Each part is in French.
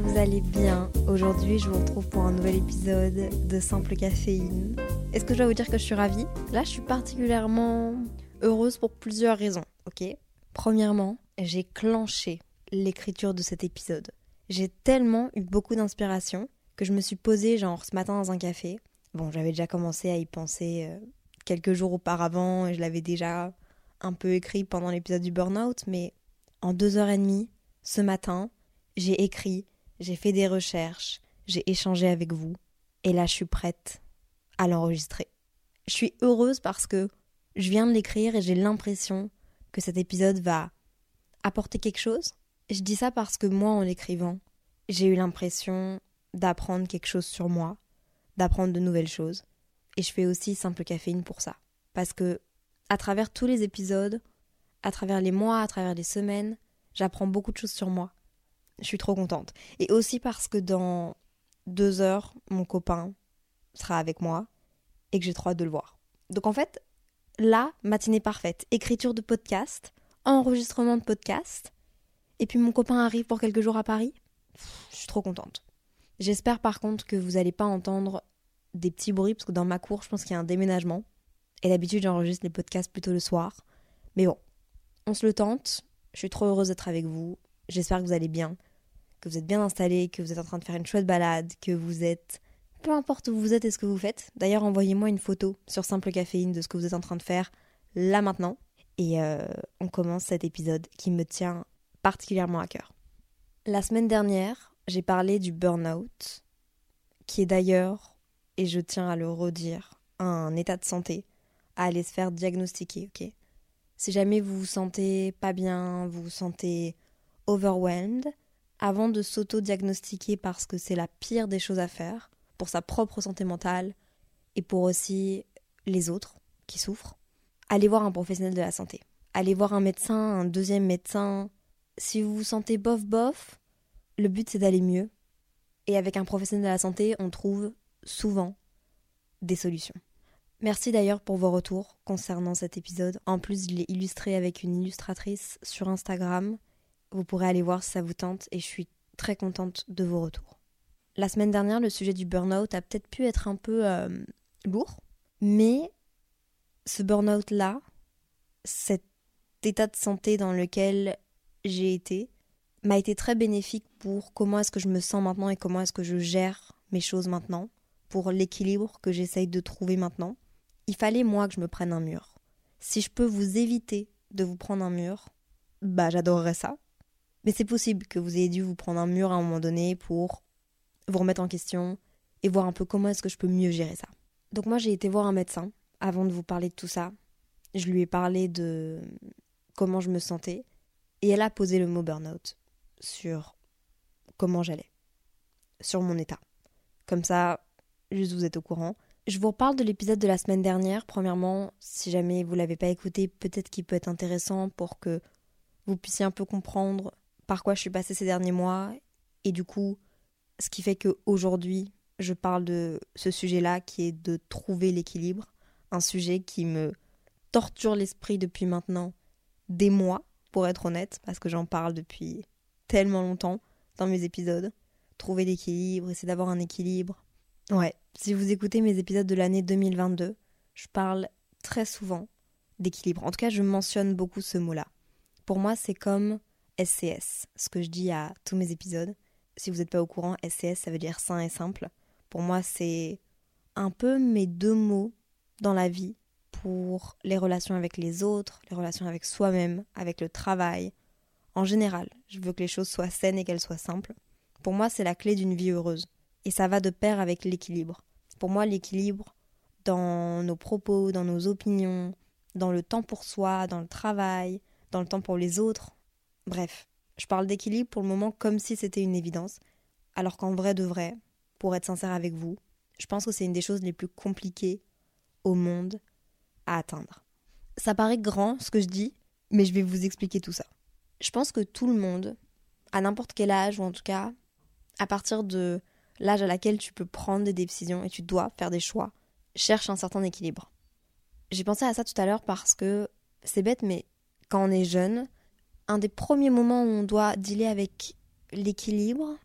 vous allez bien. Aujourd'hui, je vous retrouve pour un nouvel épisode de Simple Caféine. Est-ce que je dois vous dire que je suis ravie? Là, je suis particulièrement heureuse pour plusieurs raisons, ok? Premièrement, j'ai clenché l'écriture de cet épisode. J'ai tellement eu beaucoup d'inspiration que je me suis posée genre ce matin dans un café. Bon, j'avais déjà commencé à y penser euh, quelques jours auparavant et je l'avais déjà un peu écrit pendant l'épisode du burn-out, mais en deux heures et demie, ce matin, j'ai écrit, j'ai fait des recherches, j'ai échangé avec vous, et là je suis prête à l'enregistrer. Je suis heureuse parce que je viens de l'écrire et j'ai l'impression que cet épisode va apporter quelque chose. Je dis ça parce que moi, en l'écrivant, j'ai eu l'impression d'apprendre quelque chose sur moi, d'apprendre de nouvelles choses. Et je fais aussi simple caféine pour ça. Parce que, à travers tous les épisodes, à travers les mois, à travers les semaines, J'apprends beaucoup de choses sur moi. Je suis trop contente. Et aussi parce que dans deux heures, mon copain sera avec moi et que j'ai trop hâte de le voir. Donc en fait, là, matinée parfaite. Écriture de podcast, enregistrement de podcast. Et puis mon copain arrive pour quelques jours à Paris. Je suis trop contente. J'espère par contre que vous n'allez pas entendre des petits bruits parce que dans ma cour, je pense qu'il y a un déménagement. Et d'habitude, j'enregistre les podcasts plutôt le soir. Mais bon, on se le tente. Je suis trop heureuse d'être avec vous. J'espère que vous allez bien, que vous êtes bien installés, que vous êtes en train de faire une chouette balade, que vous êtes... Peu importe où vous êtes et ce que vous faites. D'ailleurs, envoyez-moi une photo sur Simple Caféine de ce que vous êtes en train de faire là maintenant. Et euh, on commence cet épisode qui me tient particulièrement à cœur. La semaine dernière, j'ai parlé du burn-out, qui est d'ailleurs, et je tiens à le redire, un état de santé, à aller se faire diagnostiquer, ok? Si jamais vous vous sentez pas bien, vous vous sentez overwhelmed, avant de s'auto-diagnostiquer parce que c'est la pire des choses à faire, pour sa propre santé mentale et pour aussi les autres qui souffrent, allez voir un professionnel de la santé. Allez voir un médecin, un deuxième médecin. Si vous vous sentez bof bof, le but c'est d'aller mieux. Et avec un professionnel de la santé, on trouve souvent des solutions. Merci d'ailleurs pour vos retours concernant cet épisode. En plus, je l'ai illustré avec une illustratrice sur Instagram. Vous pourrez aller voir si ça vous tente et je suis très contente de vos retours. La semaine dernière, le sujet du burn-out a peut-être pu être un peu euh, lourd, mais ce burn-out-là, cet état de santé dans lequel j'ai été, m'a été très bénéfique pour comment est-ce que je me sens maintenant et comment est-ce que je gère mes choses maintenant, pour l'équilibre que j'essaye de trouver maintenant il fallait moi que je me prenne un mur. Si je peux vous éviter de vous prendre un mur, bah j'adorerais ça. Mais c'est possible que vous ayez dû vous prendre un mur à un moment donné pour vous remettre en question et voir un peu comment est-ce que je peux mieux gérer ça. Donc moi j'ai été voir un médecin avant de vous parler de tout ça. Je lui ai parlé de comment je me sentais et elle a posé le mot burn-out sur comment j'allais, sur mon état. Comme ça, juste vous êtes au courant. Je vous reparle de l'épisode de la semaine dernière. Premièrement, si jamais vous l'avez pas écouté, peut-être qu'il peut être intéressant pour que vous puissiez un peu comprendre par quoi je suis passée ces derniers mois et du coup, ce qui fait qu'aujourd'hui, je parle de ce sujet-là qui est de trouver l'équilibre, un sujet qui me torture l'esprit depuis maintenant des mois, pour être honnête, parce que j'en parle depuis tellement longtemps dans mes épisodes. Trouver l'équilibre, essayer d'avoir un équilibre, Ouais, si vous écoutez mes épisodes de l'année 2022, je parle très souvent d'équilibre. En tout cas, je mentionne beaucoup ce mot-là. Pour moi, c'est comme SCS, ce que je dis à tous mes épisodes. Si vous n'êtes pas au courant, SCS, ça veut dire sain et simple. Pour moi, c'est un peu mes deux mots dans la vie pour les relations avec les autres, les relations avec soi-même, avec le travail. En général, je veux que les choses soient saines et qu'elles soient simples. Pour moi, c'est la clé d'une vie heureuse Et ça va de pair avec l'équilibre. Pour moi, l'équilibre dans nos propos, dans nos opinions, dans le temps pour soi, dans le travail, dans le temps pour les autres. Bref, je parle d'équilibre pour le moment comme si c'était une évidence, alors qu'en vrai de vrai, pour être sincère avec vous, je pense que c'est une des choses les plus compliquées au monde à atteindre. Ça paraît grand ce que je dis, mais je vais vous expliquer tout ça. Je pense que tout le monde, à n'importe quel âge, ou en tout cas à partir de l'âge à laquelle tu peux prendre des décisions et tu dois faire des choix, cherche un certain équilibre. J'ai pensé à ça tout à l'heure parce que c'est bête, mais quand on est jeune, un des premiers moments où on doit dealer avec l'équilibre,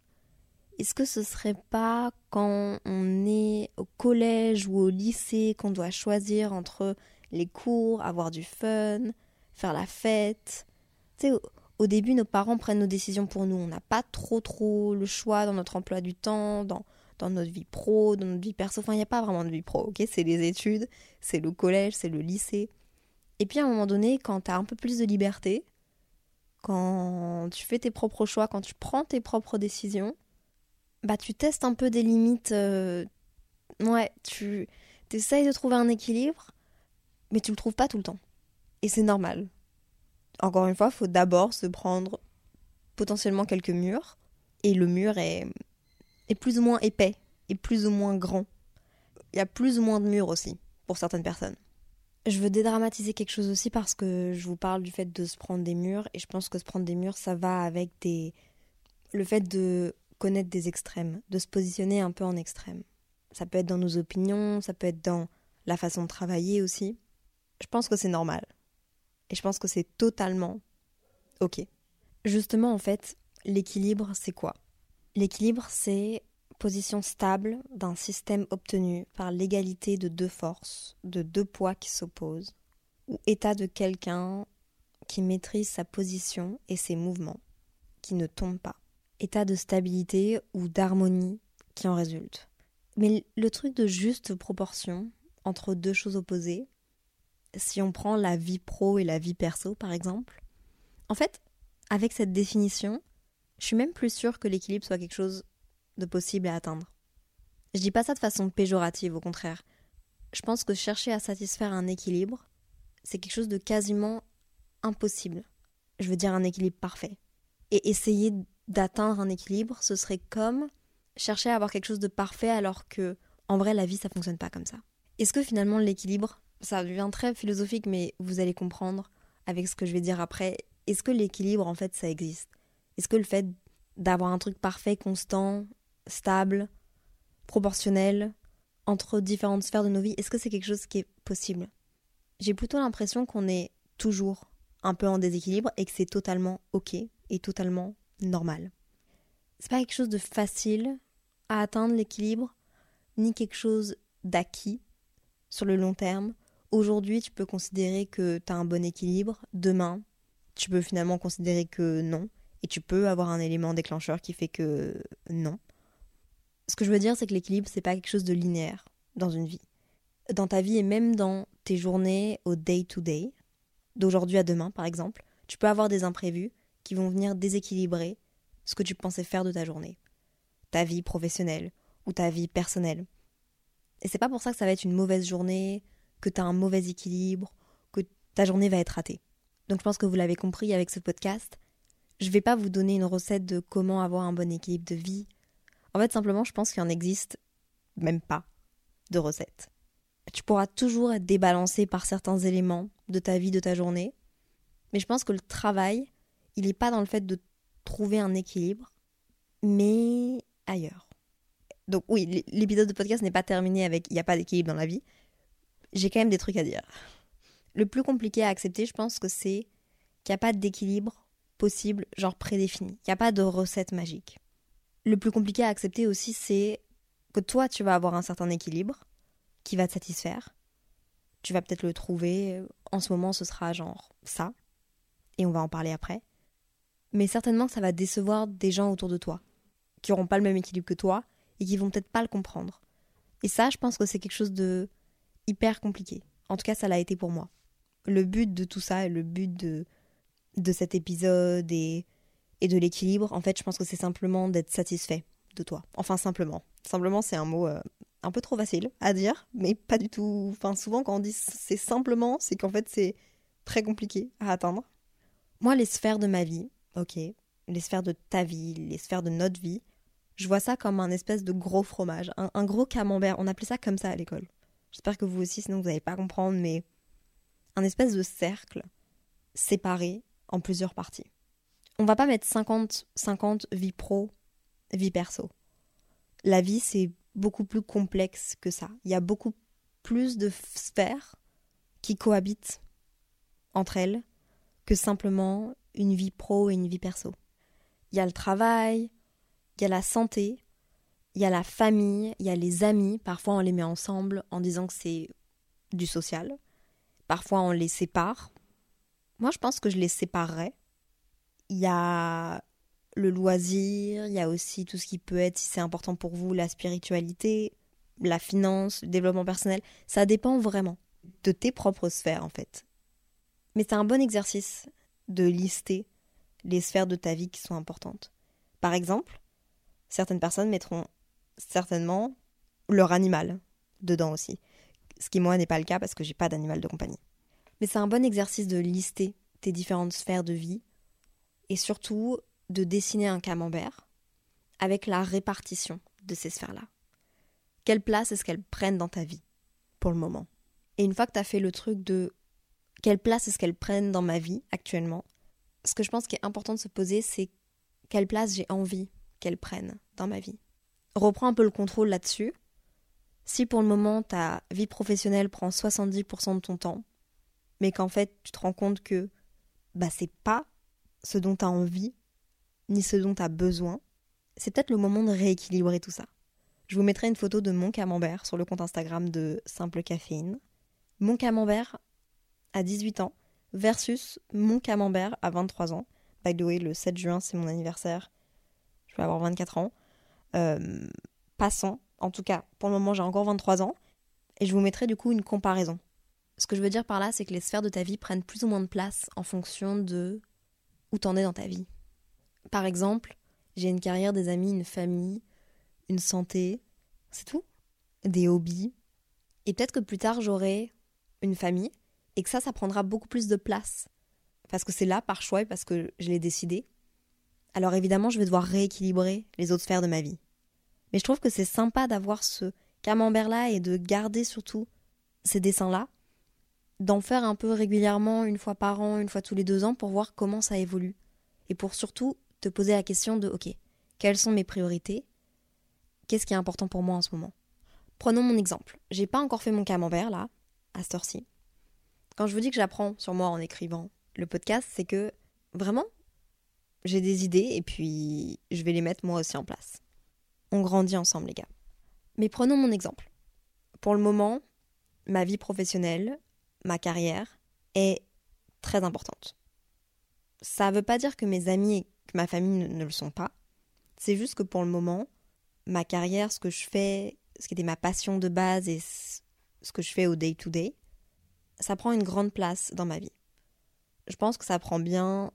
est-ce que ce serait pas quand on est au collège ou au lycée qu'on doit choisir entre les cours, avoir du fun, faire la fête? Tu sais, au, début, nos parents prennent nos décisions pour nous. On n'a pas trop trop le choix dans notre emploi du temps, dans, dans notre vie pro, dans notre vie perso. Enfin, il n'y a pas vraiment de vie pro, ok? C'est les études, c'est le collège, c'est le lycée. Et puis à un moment donné, quand tu as un peu plus de liberté, quand tu fais tes propres choix, quand tu prends tes propres décisions, bah tu testes un peu des limites. Euh, ouais, tu essayes de trouver un équilibre, mais tu le trouves pas tout le temps. Et c'est normal. Encore une fois, faut d'abord se prendre potentiellement quelques murs, et le mur est est plus ou moins épais, et plus ou moins grand. Il y a plus ou moins de murs aussi, pour certaines personnes. Je veux dédramatiser quelque chose aussi parce que je vous parle du fait de se prendre des murs, et je pense que se prendre des murs, ça va avec des... le fait de connaître des extrêmes, de se positionner un peu en extrême. Ça peut être dans nos opinions, ça peut être dans la façon de travailler aussi. Je pense que c'est normal. Et je pense que c'est totalement ok. Justement, en fait, l'équilibre, c'est quoi? L'équilibre, c'est stable d'un système obtenu par l'égalité de deux forces, de deux poids qui s'opposent, ou état de quelqu'un qui maîtrise sa position et ses mouvements, qui ne tombe pas. État de stabilité ou d'harmonie qui en résulte. Mais le truc de juste proportion entre deux choses opposées, si on prend la vie pro et la vie perso par exemple, en fait, avec cette définition, je suis même plus sûre que l'équilibre soit quelque chose de possible à atteindre. Je dis pas ça de façon péjorative, au contraire. Je pense que chercher à satisfaire un équilibre, c'est quelque chose de quasiment impossible. Je veux dire un équilibre parfait. Et essayer d'atteindre un équilibre, ce serait comme chercher à avoir quelque chose de parfait alors que, en vrai, la vie, ça fonctionne pas comme ça. Est-ce que finalement l'équilibre, ça devient très philosophique, mais vous allez comprendre avec ce que je vais dire après, est-ce que l'équilibre, en fait, ça existe? Est-ce que le fait d'avoir un truc parfait, constant, stable, proportionnel, entre différentes sphères de nos vies, est-ce que c'est quelque chose qui est possible? J'ai plutôt l'impression qu'on est toujours un peu en déséquilibre et que c'est totalement ok et totalement normal. C'est pas quelque chose de facile à atteindre l'équilibre, ni quelque chose d'acquis sur le long terme. Aujourd'hui, tu peux considérer que tu as un bon équilibre, demain, tu peux finalement considérer que non. Et tu peux avoir un élément déclencheur qui fait que non. Ce que je veux dire, c'est que l'équilibre, c'est pas quelque chose de linéaire dans une vie. Dans ta vie et même dans tes journées au day-to-day, d'aujourd'hui à demain par exemple, tu peux avoir des imprévus qui vont venir déséquilibrer ce que tu pensais faire de ta journée. Ta vie professionnelle ou ta vie personnelle. Et c'est pas pour ça que ça va être une mauvaise journée, que tu as un mauvais équilibre, que ta journée va être ratée. Donc je pense que vous l'avez compris avec ce podcast, je vais pas vous donner une recette de comment avoir un bon équilibre de vie. En fait, simplement, je pense qu'il en existe même pas de recette. Tu pourras toujours être débalancé par certains éléments de ta vie, de ta journée. Mais je pense que le travail, il n'est pas dans le fait de trouver un équilibre, mais ailleurs. Donc oui, l'épisode de podcast n'est pas terminé avec il n'y a pas d'équilibre dans la vie. J'ai quand même des trucs à dire. Le plus compliqué à accepter, je pense que c'est qu'il n'y a pas d'équilibre possible, genre prédéfini. Il n'y a pas de recette magique. Le plus compliqué à accepter aussi, c'est que toi, tu vas avoir un certain équilibre qui va te satisfaire. Tu vas peut-être le trouver. En ce moment, ce sera genre ça. Et on va en parler après. Mais certainement ça va décevoir des gens autour de toi, qui n'auront pas le même équilibre que toi et qui vont peut-être pas le comprendre. Et ça, je pense que c'est quelque chose de hyper compliqué. En tout cas, ça l'a été pour moi. Le but de tout ça et le but de de cet épisode et, et de l'équilibre, en fait, je pense que c'est simplement d'être satisfait de toi. Enfin, simplement. Simplement, c'est un mot euh, un peu trop facile à dire, mais pas du tout. Enfin, souvent, quand on dit c'est simplement, c'est qu'en fait, c'est très compliqué à atteindre. Moi, les sphères de ma vie, ok, les sphères de ta vie, les sphères de notre vie, je vois ça comme un espèce de gros fromage, un, gros camembert. On appelait ça comme ça à l'école. J'espère que vous aussi, sinon vous n'allez pas comprendre, mais un espèce de cercle séparé en plusieurs parties. On va pas mettre 50-50 vie pro, vie perso. La vie, c'est beaucoup plus complexe que ça. Il y a beaucoup plus de sphères qui cohabitent entre elles que simplement une vie pro et une vie perso. Il y a le travail, il y a la santé, il y a la famille, il y a les amis. Parfois, on les met ensemble en disant que c'est du social. Parfois, on les sépare. Moi, je pense que je les séparerais. Il y a le loisir, il y a aussi tout ce qui peut être, si c'est important pour vous, la spiritualité, la finance, le développement personnel. Ça dépend vraiment de tes propres sphères, en fait. Mais c'est un bon exercice de lister les sphères de ta vie qui sont importantes. Par exemple, certaines personnes mettront certainement leur animal dedans aussi. Ce qui, moi, n'est pas le cas parce que j'ai pas d'animal de compagnie. Mais c'est un bon exercice de lister tes différentes sphères de vie et surtout de dessiner un camembert avec la répartition de ces sphères-là. Quelle place est-ce qu'elles prennent dans ta vie pour le moment? Et une fois que tu as fait le truc de quelle place est-ce qu'elles prennent dans ma vie actuellement, ce que je pense qui est important de se poser, c'est quelle place j'ai envie qu'elles prennent dans ma vie. Reprends un peu le contrôle là-dessus. Si pour le moment ta vie professionnelle prend 70% de ton temps, mais qu'en fait tu te rends compte que bah c'est pas ce dont tu as envie, ni ce dont tu as besoin, c'est peut-être le moment de rééquilibrer tout ça. Je vous mettrai une photo de mon camembert sur le compte Instagram de Simple Caféine. Mon camembert à 18 ans versus mon camembert à 23 ans. By the way, le 7 juin, c'est mon anniversaire je vais avoir 24 ans. Euh, passant, en tout cas, pour le moment, j'ai encore 23 ans. Et je vous mettrai du coup une comparaison. Ce que je veux dire par là, c'est que les sphères de ta vie prennent plus ou moins de place en fonction de t'en es dans ta vie. Par exemple, j'ai une carrière, des amis, une famille, une santé, c'est tout. Des hobbies. Et peut-être que plus tard, j'aurai une famille et que ça, ça prendra beaucoup plus de place. Parce que c'est là par choix et parce que je l'ai décidé alors évidemment je vais devoir rééquilibrer les autres sphères de ma vie. Mais je trouve que c'est sympa d'avoir ce camembert-là et de garder surtout ces dessins-là, d'en faire un peu régulièrement, une fois par an, une fois tous les deux ans, pour voir comment ça évolue. Et pour surtout te poser la question de, ok, quelles sont mes priorités? Qu'est-ce qui est important pour moi en ce moment? Prenons mon exemple. J'ai pas encore fait mon camembert là, à cette heure-ci. Quand je vous dis que j'apprends sur moi en écrivant le podcast, c'est que vraiment, j'ai des idées et puis je vais les mettre moi aussi en place. On grandit ensemble, les gars. Mais prenons mon exemple. Pour le moment, ma vie professionnelle, ma carrière est très importante. Ça ne veut pas dire que mes amis et que ma famille ne, le sont pas. C'est juste que pour le moment, ma carrière, ce que je fais, ce qui était ma passion de base et ce que je fais au day-to-day, -day, ça prend une grande place dans ma vie. Je pense que ça prend bien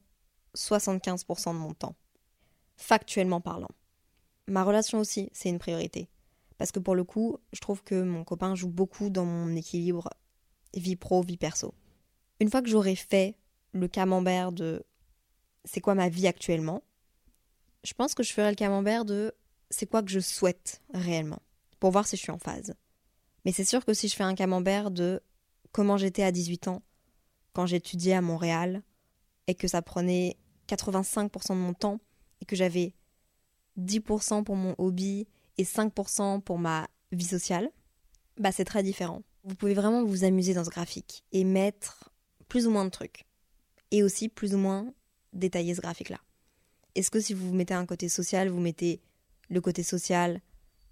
75% de mon temps, factuellement parlant. Ma relation aussi, c'est une priorité. Parce que pour le coup, je trouve que mon copain joue beaucoup dans mon équilibre vie pro, vie perso. Une fois que j'aurai fait le camembert de c'est quoi ma vie actuellement, je pense que je ferai le camembert de c'est quoi que je souhaite réellement, pour voir si je suis en phase. Mais c'est sûr que si je fais un camembert de comment j'étais à 18 ans, quand j'étudiais à Montréal, et que ça prenait 85% de mon temps et que j'avais 10% pour mon hobby et 5% pour ma vie sociale, bah c'est très différent. Vous pouvez vraiment vous amuser dans ce graphique et mettre plus ou moins de trucs. Et aussi plus ou moins détailler ce graphique-là. Est-ce que si vous mettez un côté social, vous mettez le côté social,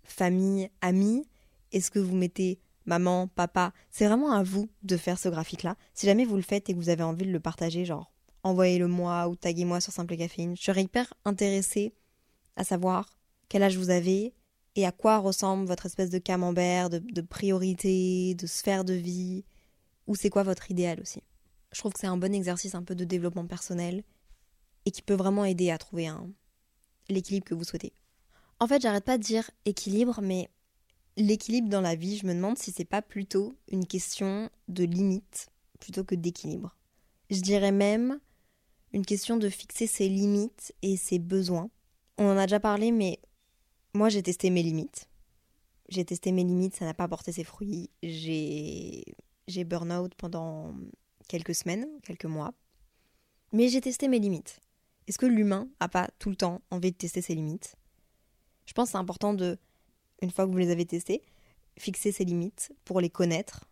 famille, amis Est-ce que vous mettez maman, papa C'est vraiment à vous de faire ce graphique-là. Si jamais vous le faites et que vous avez envie de le partager, genre envoyez-le moi ou taguez-moi sur Simple Caféine. Je serais hyper intéressée à savoir quel âge vous avez et à quoi ressemble votre espèce de camembert, de, priorité, de sphère de vie, ou c'est quoi votre idéal aussi? Je trouve que c'est un bon exercice un peu de développement personnel et qui peut vraiment aider à trouver un, l'équilibre que vous souhaitez. En fait, j'arrête pas de dire équilibre, mais l'équilibre dans la vie, je me demande si c'est pas plutôt une question de limite plutôt que d'équilibre. Je dirais même une question de fixer ses limites et ses besoins. On en a déjà parlé, mais moi j'ai testé mes limites. J'ai testé mes limites, ça n'a pas porté ses fruits. J'ai burn-out pendant quelques semaines, quelques mois. Mais j'ai testé mes limites. Est-ce que l'humain a pas tout le temps envie de tester ses limites? Je pense que c'est important de, une fois que vous les avez testées, fixer ses limites pour les connaître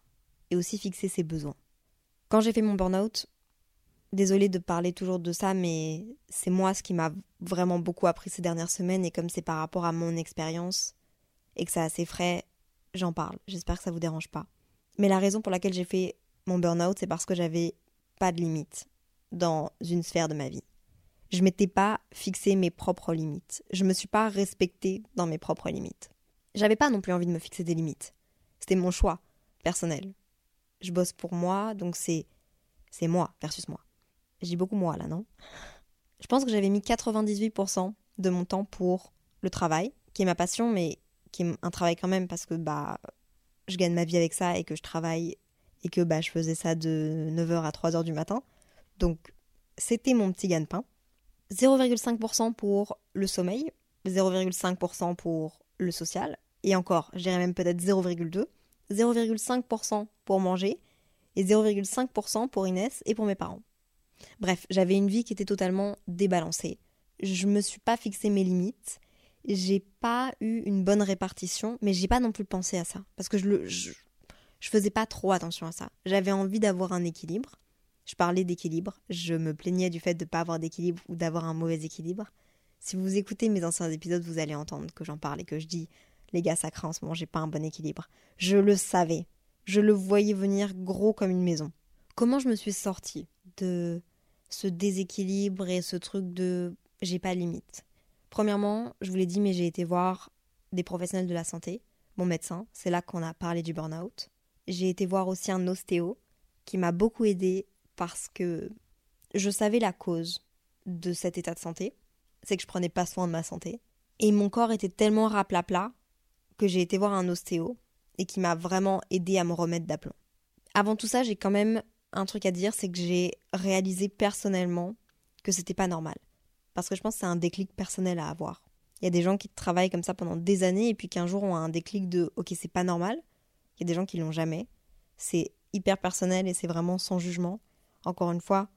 et aussi fixer ses besoins. Quand j'ai fait mon burn-out, désolée de parler toujours de ça, mais c'est moi ce qui m'a vraiment beaucoup appris ces dernières semaines et comme c'est par rapport à mon expérience et que c'est assez frais, j'en parle. J'espère que ça vous dérange pas. Mais la raison pour laquelle j'ai fait mon burn-out, c'est parce que j'avais pas de limites dans une sphère de ma vie. Je m'étais pas fixé mes propres limites. Je me suis pas respectée dans mes propres limites. J'avais pas non plus envie de me fixer des limites. C'était mon choix personnel. Je bosse pour moi, donc c'est c'est moi versus moi. J'ai beaucoup moi là, non? Je pense que j'avais mis 98% de mon temps pour le travail, qui est ma passion, mais qui est un travail quand même parce que bah je gagne ma vie avec ça et que je travaille et que bah, je faisais ça de 9h à 3h du matin. Donc c'était mon petit gagne-pain. 0,5% pour le sommeil, 0,5% pour le social, et encore, je dirais même peut-être 0,2, 0,5% pour manger, et 0,5% pour Inès et pour mes parents. Bref, j'avais une vie qui était totalement débalancée. Je me suis pas fixé mes limites, j'ai pas eu une bonne répartition, mais j'ai pas non plus pensé à ça parce que je le je, faisais pas trop attention à ça. J'avais envie d'avoir un équilibre. Je parlais d'équilibre, je me plaignais du fait de ne pas avoir d'équilibre ou d'avoir un mauvais équilibre. Si vous écoutez mes anciens épisodes, vous allez entendre que j'en parle et que je dis les gars, ça craint en ce moment, j'ai pas un bon équilibre. Je le savais. Je le voyais venir gros comme une maison. Comment je me suis sortie de ce déséquilibre et ce truc de j'ai pas limite Premièrement, je vous l'ai dit, mais j'ai été voir des professionnels de la santé, mon médecin, c'est là qu'on a parlé du burn-out. J'ai été voir aussi un ostéo qui m'a beaucoup aidé parce que je savais la cause de cet état de santé, c'est que je prenais pas soin de ma santé. Et mon corps était tellement raplapla que j'ai été voir un ostéo et qui m'a vraiment aidé à me remettre d'aplomb. Avant tout ça, j'ai quand même un truc à dire, c'est que j'ai réalisé personnellement que c'était pas normal. Parce que je pense que c'est un déclic personnel à avoir. Il y a des gens qui travaillent comme ça pendant des années et puis qu'un jour ont un déclic de ok, c'est pas normal. Il y a des gens qui l'ont jamais. C'est hyper personnel et c'est vraiment sans jugement. Encore une fois,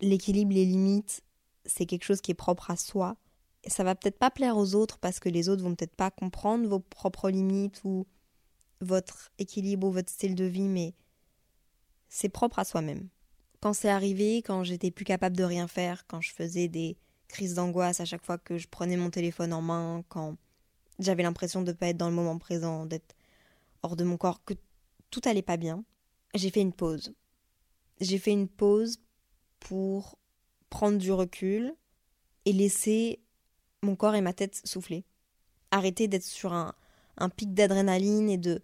l'équilibre, les limites, c'est quelque chose qui est propre à soi. Et ça va peut-être pas plaire aux autres parce que les autres vont peut-être pas comprendre vos propres limites ou votre équilibre ou votre style de vie, mais c'est propre à soi-même. Quand c'est arrivé, quand j'étais plus capable de rien faire, quand je faisais des crise d'angoisse à chaque fois que je prenais mon téléphone en main, quand j'avais l'impression de ne pas être dans le moment présent, d'être hors de mon corps, que tout allait pas bien, j'ai fait une pause. J'ai fait une pause pour prendre du recul et laisser mon corps et ma tête souffler. Arrêter d'être sur un pic d'adrénaline et de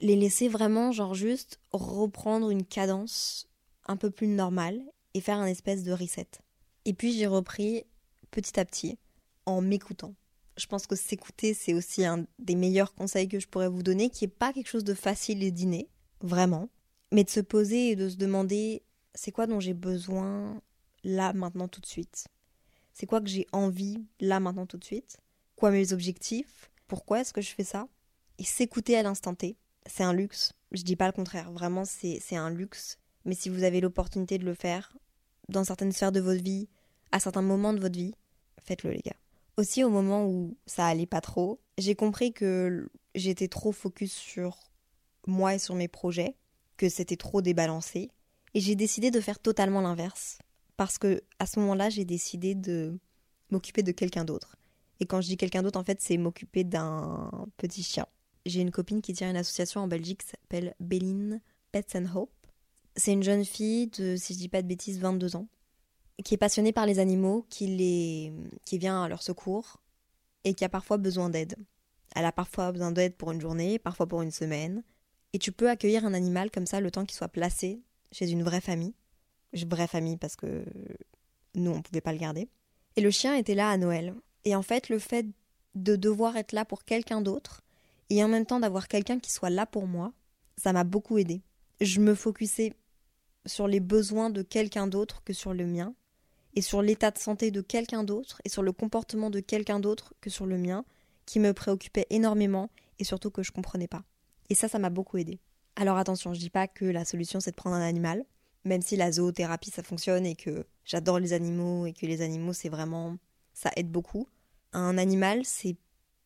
les laisser vraiment, genre juste reprendre une cadence un peu plus normale et faire un espèce de reset. Et puis j'ai repris petit à petit en m'écoutant. Je pense que s'écouter, c'est aussi un des meilleurs conseils que je pourrais vous donner, qui n'est pas quelque chose de facile et d'inné, vraiment, mais de se poser et de se demander c'est quoi dont j'ai besoin là, maintenant, tout de suite? C'est quoi que j'ai envie là, maintenant, tout de suite? Quoi mes objectifs? Pourquoi est-ce que je fais ça? Et s'écouter à l'instant T, c'est un luxe. Je dis pas le contraire, vraiment, c'est un luxe. Mais si vous avez l'opportunité de le faire, dans certaines sphères de votre vie, à certains moments de votre vie, faites-le les gars. Aussi au moment où ça allait pas trop, j'ai compris que j'étais trop focus sur moi et sur mes projets, que c'était trop débalancé, et j'ai décidé de faire totalement l'inverse. Parce que à ce moment-là, j'ai décidé de m'occuper de quelqu'un d'autre. Et quand je dis quelqu'un d'autre, en fait, c'est m'occuper d'un petit chien. J'ai une copine qui tient une association en Belgique qui s'appelle Béline Pets and Hope. C'est une jeune fille de, si je dis pas de bêtises, 22 ans, qui est passionné par les animaux, qui, les, qui vient à leur secours et qui a parfois besoin d'aide. Elle a parfois besoin d'aide pour une journée, parfois pour une semaine. Et tu peux accueillir un animal comme ça le temps qu'il soit placé chez une vraie famille. Vraie famille parce que nous, on ne pouvait pas le garder. Et le chien était là à Noël. Et en fait, le fait de devoir être là pour quelqu'un d'autre et en même temps d'avoir quelqu'un qui soit là pour moi, ça m'a beaucoup aidé. Je me focusais sur les besoins de quelqu'un d'autre que sur le mien, et sur l'état de santé de quelqu'un d'autre, et sur le comportement de quelqu'un d'autre que sur le mien, qui me préoccupait énormément et surtout que je comprenais pas. Et ça, ça m'a beaucoup aidé. Alors attention, je dis pas que la solution c'est de prendre un animal, même si la zoothérapie ça fonctionne et que j'adore les animaux et que les animaux c'est vraiment ça aide beaucoup. Un animal c'est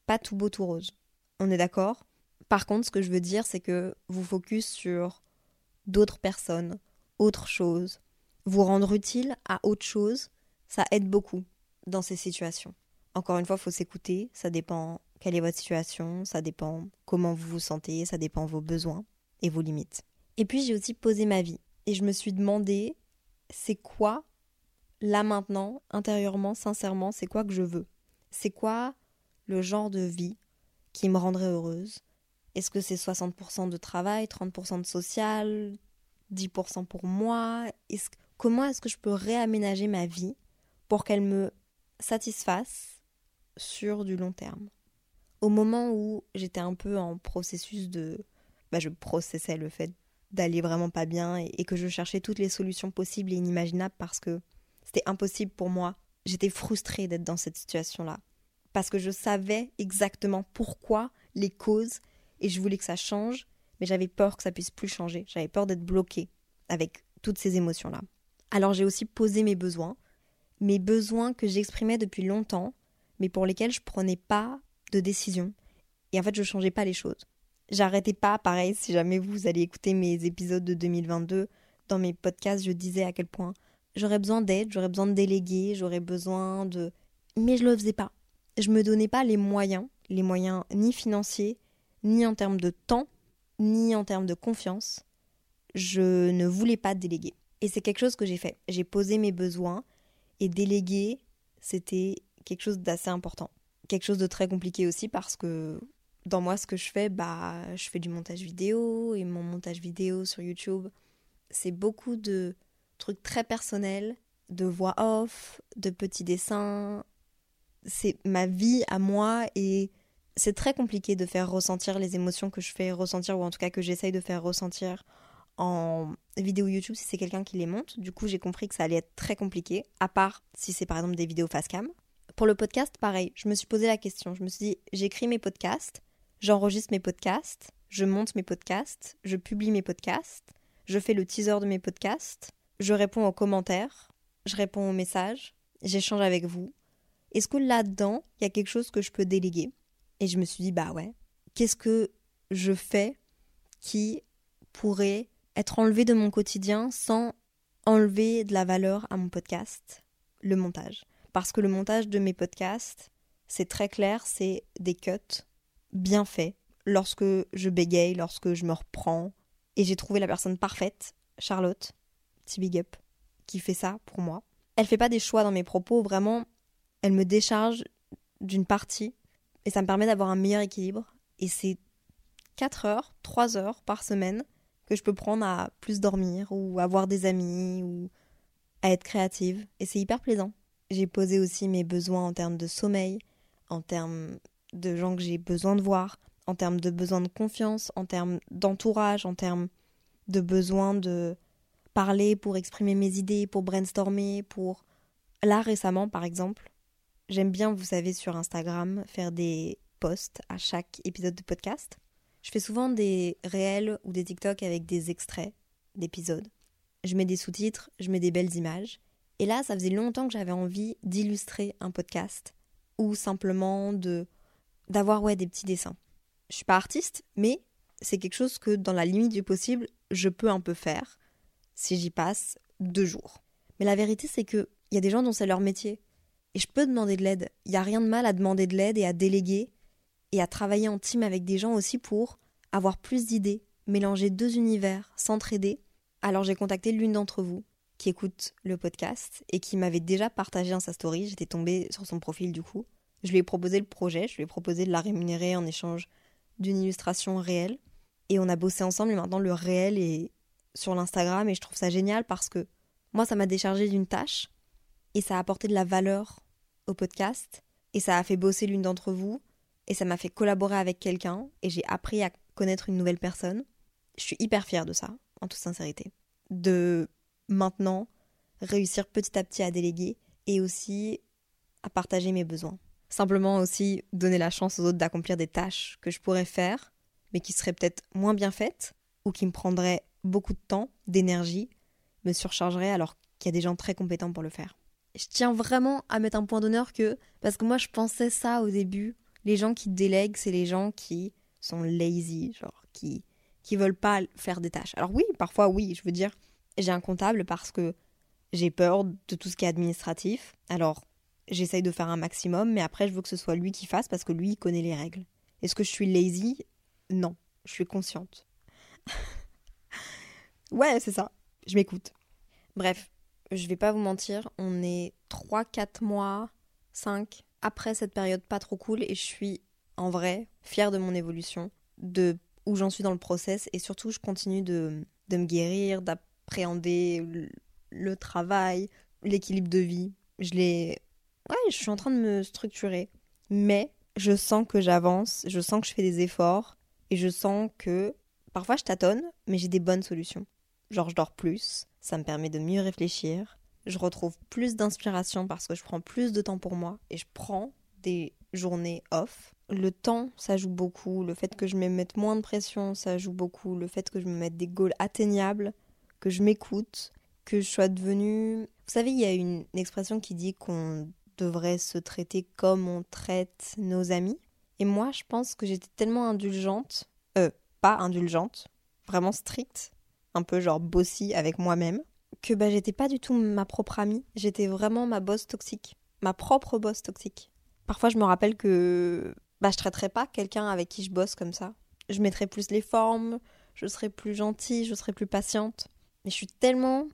pas tout beau tout rose. On est d'accord Par contre, ce que je veux dire c'est que vous focus sur d'autres personnes, autre chose, vous rendre utile à autre chose, ça aide beaucoup dans ces situations. Encore une fois, il faut s'écouter, ça dépend quelle est votre situation, ça dépend comment vous vous sentez, ça dépend vos besoins et vos limites. Et puis j'ai aussi posé ma vie et je me suis demandé c'est quoi là maintenant, intérieurement, sincèrement, c'est quoi que je veux? C'est quoi le genre de vie qui me rendrait heureuse Est-ce que c'est 60% de travail, 30% de social, 10% pour moi? Comment est-ce que je peux réaménager ma vie pour qu'elle me satisfasse sur du long terme? Au moment où j'étais un peu en processus de... Bah, je processais le fait d'aller vraiment pas bien et, que je cherchais toutes les solutions possibles et inimaginables parce que c'était impossible pour moi. J'étais frustrée d'être dans cette situation-là. Parce que je savais exactement pourquoi, les causes, et je voulais que ça change, mais j'avais peur que ça puisse plus changer. J'avais peur d'être bloquée avec toutes ces émotions-là. Alors j'ai aussi posé mes besoins, mes besoins que j'exprimais depuis longtemps, mais pour lesquels je prenais pas de décision. Et en fait, je changeais pas les choses. J'arrêtais pas, pareil, si jamais vous allez écouter mes épisodes de 2022, dans mes podcasts, je disais à quel point j'aurais besoin d'aide, j'aurais besoin de déléguer, j'aurais besoin de. Mais je le faisais pas. Je me donnais pas les moyens, les moyens ni financiers, ni en termes de temps, ni en termes de confiance. Je ne voulais pas déléguer. Et c'est quelque chose que j'ai fait. J'ai posé mes besoins et déléguer, c'était quelque chose d'assez important. Quelque chose de très compliqué aussi parce que dans moi, ce que je fais, bah, je fais du montage vidéo et mon montage vidéo sur YouTube, c'est beaucoup de trucs très personnels, de voix off, de petits dessins. C'est ma vie à moi et c'est très compliqué de faire ressentir les émotions que je fais ressentir ou en tout cas que j'essaye de faire ressentir en vidéo YouTube si c'est quelqu'un qui les monte. Du coup, j'ai compris que ça allait être très compliqué, à part si c'est par exemple des vidéos face cam. Pour le podcast, pareil, je me suis posé la question. Je me suis dit, j'écris mes podcasts, J'enregistre mes podcasts, je monte mes podcasts, je publie mes podcasts, je fais le teaser de mes podcasts, je réponds aux commentaires, je réponds aux messages, j'échange avec vous. Est-ce que là-dedans, il y a quelque chose que je peux déléguer? Et je me suis dit, bah ouais, qu'est-ce que je fais qui pourrait être enlevé de mon quotidien sans enlever de la valeur à mon podcast Le montage? Parce que le montage de mes podcasts, c'est très clair, c'est des cuts bien fait lorsque je bégaye, lorsque je me reprends. Et j'ai trouvé la personne parfaite, Charlotte, petit big up, qui fait ça pour moi. Elle fait pas des choix dans mes propos, vraiment, elle me décharge d'une partie et ça me permet d'avoir un meilleur équilibre. Et c'est 4 heures, 3 heures par semaine que je peux prendre à plus dormir ou à voir des amis ou à être créative. Et c'est hyper plaisant. J'ai posé aussi mes besoins en termes de sommeil, en termes de gens que j'ai besoin de voir, en termes de besoin de confiance, en termes d'entourage, en termes de besoin de parler pour exprimer mes idées, pour brainstormer, pour... Là récemment par exemple, j'aime bien, vous savez, sur Instagram, faire des posts à chaque épisode de podcast. Je fais souvent des réels ou des TikTok avec des extraits d'épisodes. Je mets des sous-titres, je mets des belles images. Et là, ça faisait longtemps que j'avais envie d'illustrer un podcast ou simplement de d'avoir ouais, des petits dessins. Je suis pas artiste, mais c'est quelque chose que dans la limite du possible, je peux un peu faire si j'y passe deux jours. Mais la vérité, c'est qu'il y a des gens dont c'est leur métier. Et je peux demander de l'aide. Il n'y a rien de mal à demander de l'aide et à déléguer et à travailler en team avec des gens aussi pour avoir plus d'idées, mélanger deux univers, s'entraider. Alors j'ai contacté l'une d'entre vous qui écoute le podcast et qui m'avait déjà partagé dans sa story. J'étais tombée sur son profil du coup. Je lui ai proposé le projet, je lui ai proposé de la rémunérer en échange d'une illustration réelle. Et on a bossé ensemble et maintenant le réel est sur l'Instagram et je trouve ça génial parce que moi ça m'a déchargé d'une tâche et ça a apporté de la valeur au podcast. et ça a fait bosser l'une d'entre vous et ça m'a fait collaborer avec quelqu'un et j'ai appris à connaître une nouvelle personne. Je suis hyper fière de ça, en toute sincérité. De maintenant réussir petit à petit à déléguer et aussi à partager mes besoins. Simplement aussi donner la chance aux autres d'accomplir des tâches que je pourrais faire, mais qui seraient peut-être moins bien faites ou qui me prendraient beaucoup de temps, d'énergie, me surchargeraient alors qu'il y a des gens très compétents pour le faire. Je tiens vraiment à mettre un point d'honneur que, parce que moi je pensais ça au début, les gens qui délèguent, c'est les gens qui sont lazy, genre qui qui veulent pas faire des tâches. Alors oui, parfois oui, je veux dire, j'ai un comptable parce que j'ai peur de tout ce qui est administratif. Alors j'essaye de faire un maximum, mais après je veux que ce soit lui qui fasse parce que lui il connaît les règles. Est-ce que je suis lazy? Non, je suis consciente. ouais, c'est ça. Je m'écoute. Bref, je vais pas vous mentir, on est 3-4 mois, 5 après cette période pas trop cool et je suis en vrai fière de mon évolution, de où j'en suis dans le process et surtout je continue de, de me guérir, d'appréhender le, le travail, l'équilibre de vie. Je l'ai. Ouais, je suis en train de me structurer. Mais je sens que j'avance, je sens que je fais des efforts et je sens que parfois je tâtonne, mais j'ai des bonnes solutions. Genre je dors plus, ça me permet de mieux réfléchir, je retrouve plus d'inspiration parce que je prends plus de temps pour moi et je prends des journées off. Le temps, ça joue beaucoup. Le fait que je me mette moins de pression, ça joue beaucoup. Le fait que je me mette des goals atteignables, que je m'écoute, que je sois devenue... Vous savez, il y a une expression qui dit qu'on devrait se traiter comme on traite nos amis. Et moi, je pense que j'étais tellement indulgente, euh, pas indulgente, vraiment stricte, un peu genre bossy avec moi-même, que bah, j'étais pas du tout ma propre amie, j'étais vraiment ma boss toxique, ma propre boss toxique. Parfois, je me rappelle que bah, je traiterais pas quelqu'un avec qui je bosse comme ça. Je mettrais plus les formes, je serais plus gentille, je serais plus patiente. Mais je suis tellement,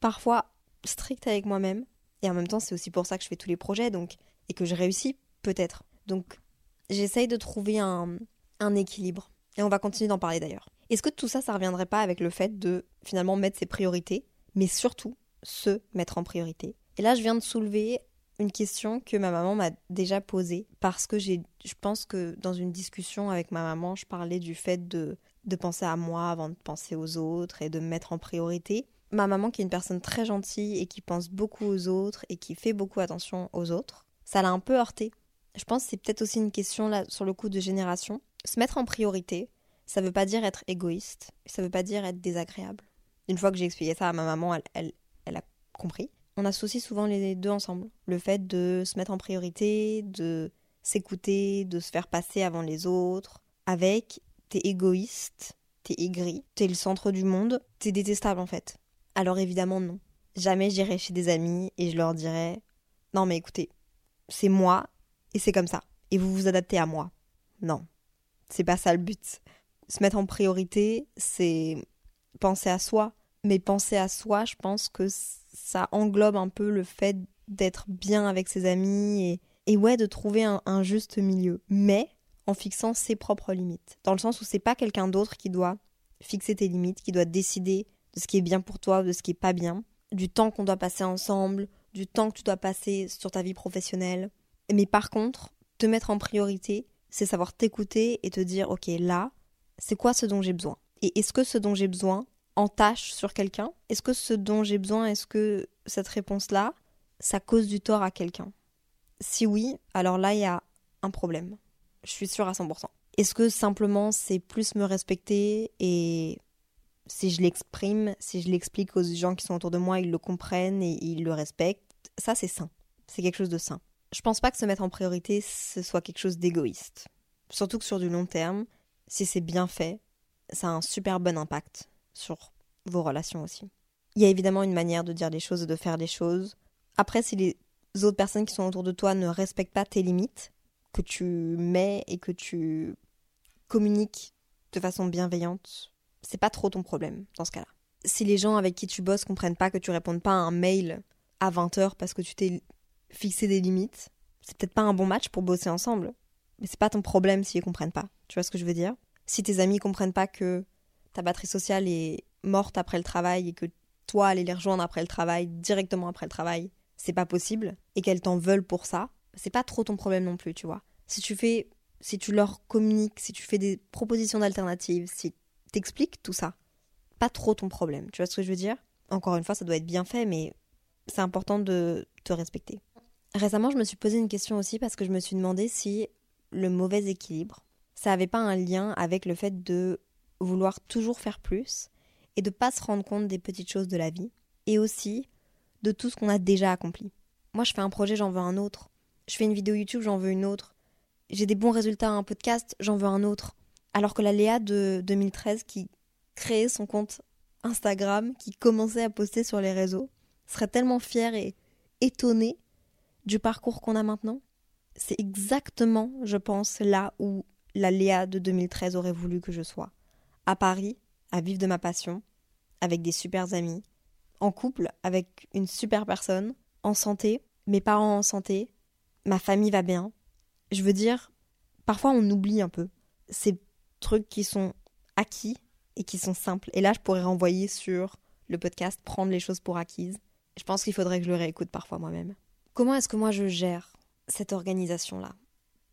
parfois, stricte avec moi-même. Et en même temps, c'est aussi pour ça que je fais tous les projets, donc, et que je réussis, peut-être. Donc, j'essaye de trouver un, un équilibre. Et on va continuer d'en parler d'ailleurs. Est-ce que tout ça, ça reviendrait pas avec le fait de finalement mettre ses priorités mais surtout se mettre en priorité? Et là, je viens de soulever une question que ma maman m'a déjà posée parce que j'ai, je pense que dans une discussion avec ma maman, je parlais du fait de, de penser à moi avant de penser aux autres et de me mettre en priorité. Ma maman, qui est une personne très gentille et qui pense beaucoup aux autres et qui fait beaucoup attention aux autres, ça l'a un peu heurté. Je pense que c'est peut-être aussi une question là sur le coup de génération. Se mettre en priorité, ça veut pas dire être égoïste, ça veut pas dire être désagréable. Une fois que j'ai expliqué ça à ma maman, elle, a compris. On associe souvent les deux ensemble. Le fait de se mettre en priorité, de s'écouter, de se faire passer avant les autres, avec t'es égoïste, t'es aigri, t'es le centre du monde, t'es détestable en fait. Alors évidemment non. Jamais j'irai chez des amis et je leur dirais non mais écoutez, c'est moi et c'est comme ça. Et vous vous adaptez à moi. Non. C'est pas ça le but. Se mettre en priorité, c'est penser à soi. Mais penser à soi, je pense que ça englobe un peu le fait d'être bien avec ses amis et, ouais, de trouver un, un, juste milieu. Mais en fixant ses propres limites. Dans le sens où c'est pas quelqu'un d'autre qui doit fixer tes limites, qui doit décider de ce qui est bien pour toi, de ce qui est pas bien, du temps qu'on doit passer ensemble, du temps que tu dois passer sur ta vie professionnelle. Mais par contre, te mettre en priorité, c'est savoir t'écouter et te dire, ok, là, c'est quoi ce dont j'ai besoin? Et est-ce que ce dont j'ai besoin entache sur quelqu'un? Est-ce que ce dont j'ai besoin, est-ce que cette réponse-là, ça cause du tort à quelqu'un? Si oui, alors là, il y a un problème. Je suis sûre à 100%. Est-ce que simplement c'est plus me respecter et si je l'exprime, si je l'explique aux gens qui sont autour de moi, ils le comprennent et ils le respectent, ça c'est sain. C'est quelque chose de sain. Je pense pas que se mettre en priorité, ce soit quelque chose d'égoïste. Surtout que sur du long terme, si c'est bien fait, ça a un super bon impact sur vos relations aussi. Il y a évidemment une manière de dire les choses et de faire les choses. Après, si les autres personnes qui sont autour de toi ne respectent pas tes limites, que tu mets et que tu communiques de façon bienveillante, c'est pas trop ton problème dans ce cas-là. Si les gens avec qui tu bosses comprennent pas que tu répondes pas à un mail à 20h parce que tu t'es fixé des limites, c'est peut-être pas un bon match pour bosser ensemble. Mais c'est pas ton problème s'ils comprennent pas. Tu vois ce que je veux dire? Si tes amis comprennent pas que ta batterie sociale est morte après le travail et que toi aller les rejoindre après le travail, directement après le travail, c'est pas possible, et qu'elles t'en veulent pour ça, c'est pas trop ton problème non plus, tu vois. Si tu fais, si tu leur communiques, si tu fais des propositions d'alternatives, si t'expliques tout ça, pas trop ton problème. Tu vois ce que je veux dire? Encore une fois, ça doit être bien fait, mais c'est important de te respecter. Récemment, je me suis posé une question aussi parce que je me suis demandé si le mauvais équilibre, ça n'avait pas un lien avec le fait de vouloir toujours faire plus et de pas se rendre compte des petites choses de la vie et aussi de tout ce qu'on a déjà accompli. Moi, je fais un projet, j'en veux un autre. Je fais une vidéo YouTube, j'en veux une autre. J'ai des bons résultats à un podcast, j'en veux un autre. Alors que la Léa de 2013 qui créait son compte Instagram, qui commençait à poster sur les réseaux, serait tellement fière et étonnée du parcours qu'on a maintenant. C'est exactement, je pense, là où la Léa de 2013 aurait voulu que je sois. À Paris, à vivre de ma passion, avec des super amis, en couple avec une super personne, en santé, mes parents en santé, ma famille va bien. Je veux dire, parfois on oublie un peu ces trucs qui sont acquis et qui sont simples. Et là, je pourrais renvoyer sur le podcast Prendre les choses pour acquises. Je pense qu'il faudrait que je le réécoute parfois moi-même. Comment est-ce que moi je gère cette organisation-là?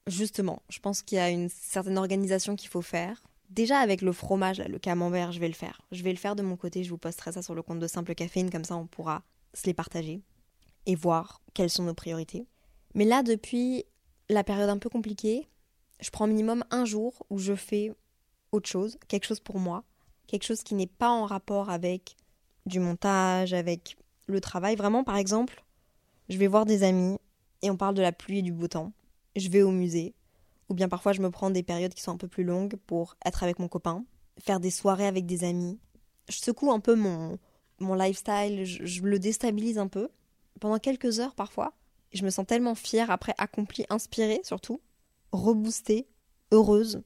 Justement, je pense qu'il y a une certaine organisation qu'il faut faire. Déjà avec le fromage, le camembert, je vais le faire. Je vais le faire de mon côté, je vous posterai ça sur le compte de Simple Caféine, comme ça on pourra se les partager et voir quelles sont nos priorités. Mais là, depuis la période un peu compliquée, je prends minimum un jour où je fais autre chose, quelque chose pour moi, quelque chose qui n'est pas en rapport avec du montage, avec le travail. Vraiment, par exemple, je vais voir des amis et on parle de la pluie et du beau temps. Je vais au musée. Ou bien parfois je me prends des périodes qui sont un peu plus longues pour être avec mon copain, faire des soirées avec des amis. Je secoue un peu mon, mon lifestyle, je, le déstabilise un peu. Pendant quelques heures parfois. je me sens tellement fière après, accomplie, inspirée surtout, reboostée, heureuse.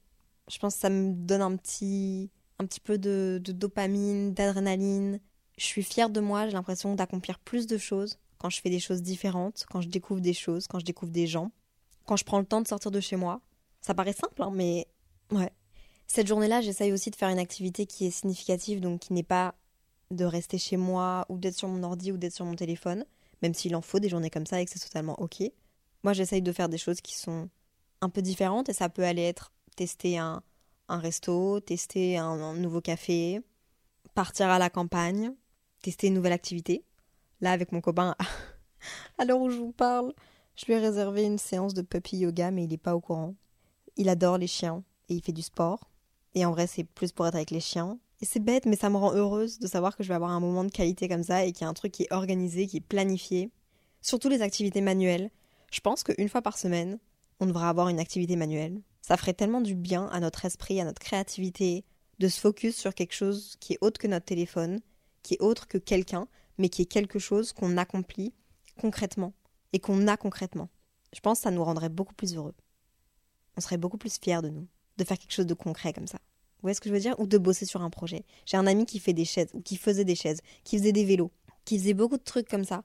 Je pense que ça me donne un petit, un petit peu de, de dopamine, d'adrénaline. Je suis fière de moi, j'ai l'impression d'accomplir plus de choses quand je fais des choses différentes, quand je découvre des choses, quand je découvre des gens, quand je prends le temps de sortir de chez moi. Ça paraît simple, hein, mais ouais. Cette journée-là, j'essaye aussi de faire une activité qui est significative, donc qui n'est pas de rester chez moi ou d'être sur mon ordi ou d'être sur mon téléphone, même s'il en faut des journées comme ça et que c'est totalement ok. Moi, j'essaye de faire des choses qui sont un peu différentes et ça peut aller être tester un, un resto, tester un nouveau café, partir à la campagne, tester une nouvelle activité. Là, avec mon copain, à l'heure où je vous parle, je lui ai réservé une séance de puppy yoga, mais il n'est pas au courant. Il adore les chiens et il fait du sport. Et en vrai, c'est plus pour être avec les chiens. Et c'est bête, mais ça me rend heureuse de savoir que je vais avoir un moment de qualité comme ça et qu'il y a un truc qui est organisé, qui est planifié. Surtout les activités manuelles. Je pense qu'une fois par semaine, on devrait avoir une activité manuelle. Ça ferait tellement du bien à notre esprit, à notre créativité, de se focus sur quelque chose qui est autre que notre téléphone, qui est autre que quelqu'un, mais qui est quelque chose qu'on accomplit concrètement et qu'on a concrètement. Je pense que ça nous rendrait beaucoup plus heureux. On serait beaucoup plus fiers de nous, de faire quelque chose de concret comme ça. Vous voyez ce que je veux dire? Ou de bosser sur un projet. J'ai un ami qui fait des chaises, ou qui faisait des chaises, qui faisait des vélos, qui faisait beaucoup de trucs comme ça,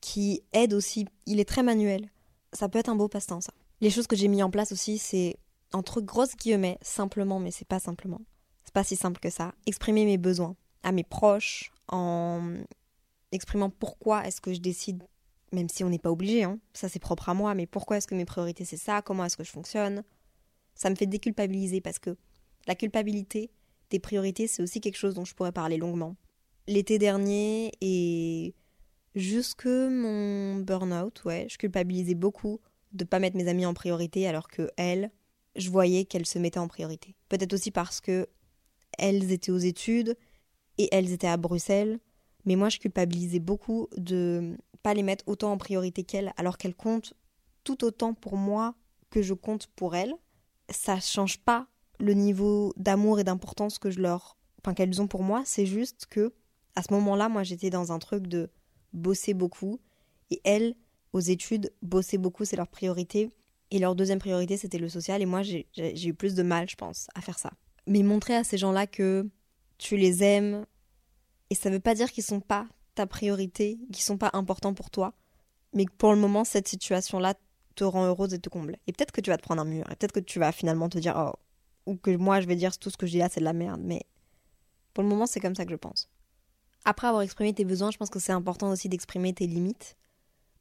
qui aide aussi. Il est très manuel. Ça peut être un beau passe-temps, ça. Les choses que j'ai mis en place aussi, c'est, entre grosses guillemets, simplement, mais c'est pas simplement. C'est pas si simple que ça. Exprimer mes besoins à mes proches en exprimant pourquoi est-ce que je décide, même si on n'est pas obligé, hein, ça c'est propre à moi, mais pourquoi est-ce que mes priorités c'est ça, comment est-ce que je fonctionne, ça me fait déculpabiliser parce que la culpabilité des priorités c'est aussi quelque chose dont je pourrais parler longuement. L'été dernier et jusque mon burn-out, ouais, je culpabilisais beaucoup de pas mettre mes amis en priorité alors que elles, je voyais qu'elles se mettaient en priorité. Peut-être aussi parce que elles étaient aux études et elles étaient à Bruxelles mais moi, je culpabilisais beaucoup de pas les mettre autant en priorité qu'elles, alors qu'elles comptent tout autant pour moi que je compte pour elles. Ça change pas le niveau d'amour et d'importance que je leur, enfin qu'elles ont pour moi. C'est juste que à ce moment-là, moi, j'étais dans un truc de bosser beaucoup et elles, aux études, bosser beaucoup, c'est leur priorité. Et leur deuxième priorité, c'était le social. Et moi, j'ai eu plus de mal, je pense, à faire ça. Mais montrer à ces gens-là que tu les aimes, et ça ne veut pas dire qu'ils sont pas ta priorité, qu'ils sont pas importants pour toi, mais que pour le moment, cette situation-là te rend heureuse et te comble. Et peut-être que tu vas te prendre un mur, et peut-être que tu vas finalement te dire, oh, ou que moi je vais dire tout ce que dis là, c'est de la merde, mais pour le moment, c'est comme ça que je pense. Après avoir exprimé tes besoins, je pense que c'est important aussi d'exprimer tes limites,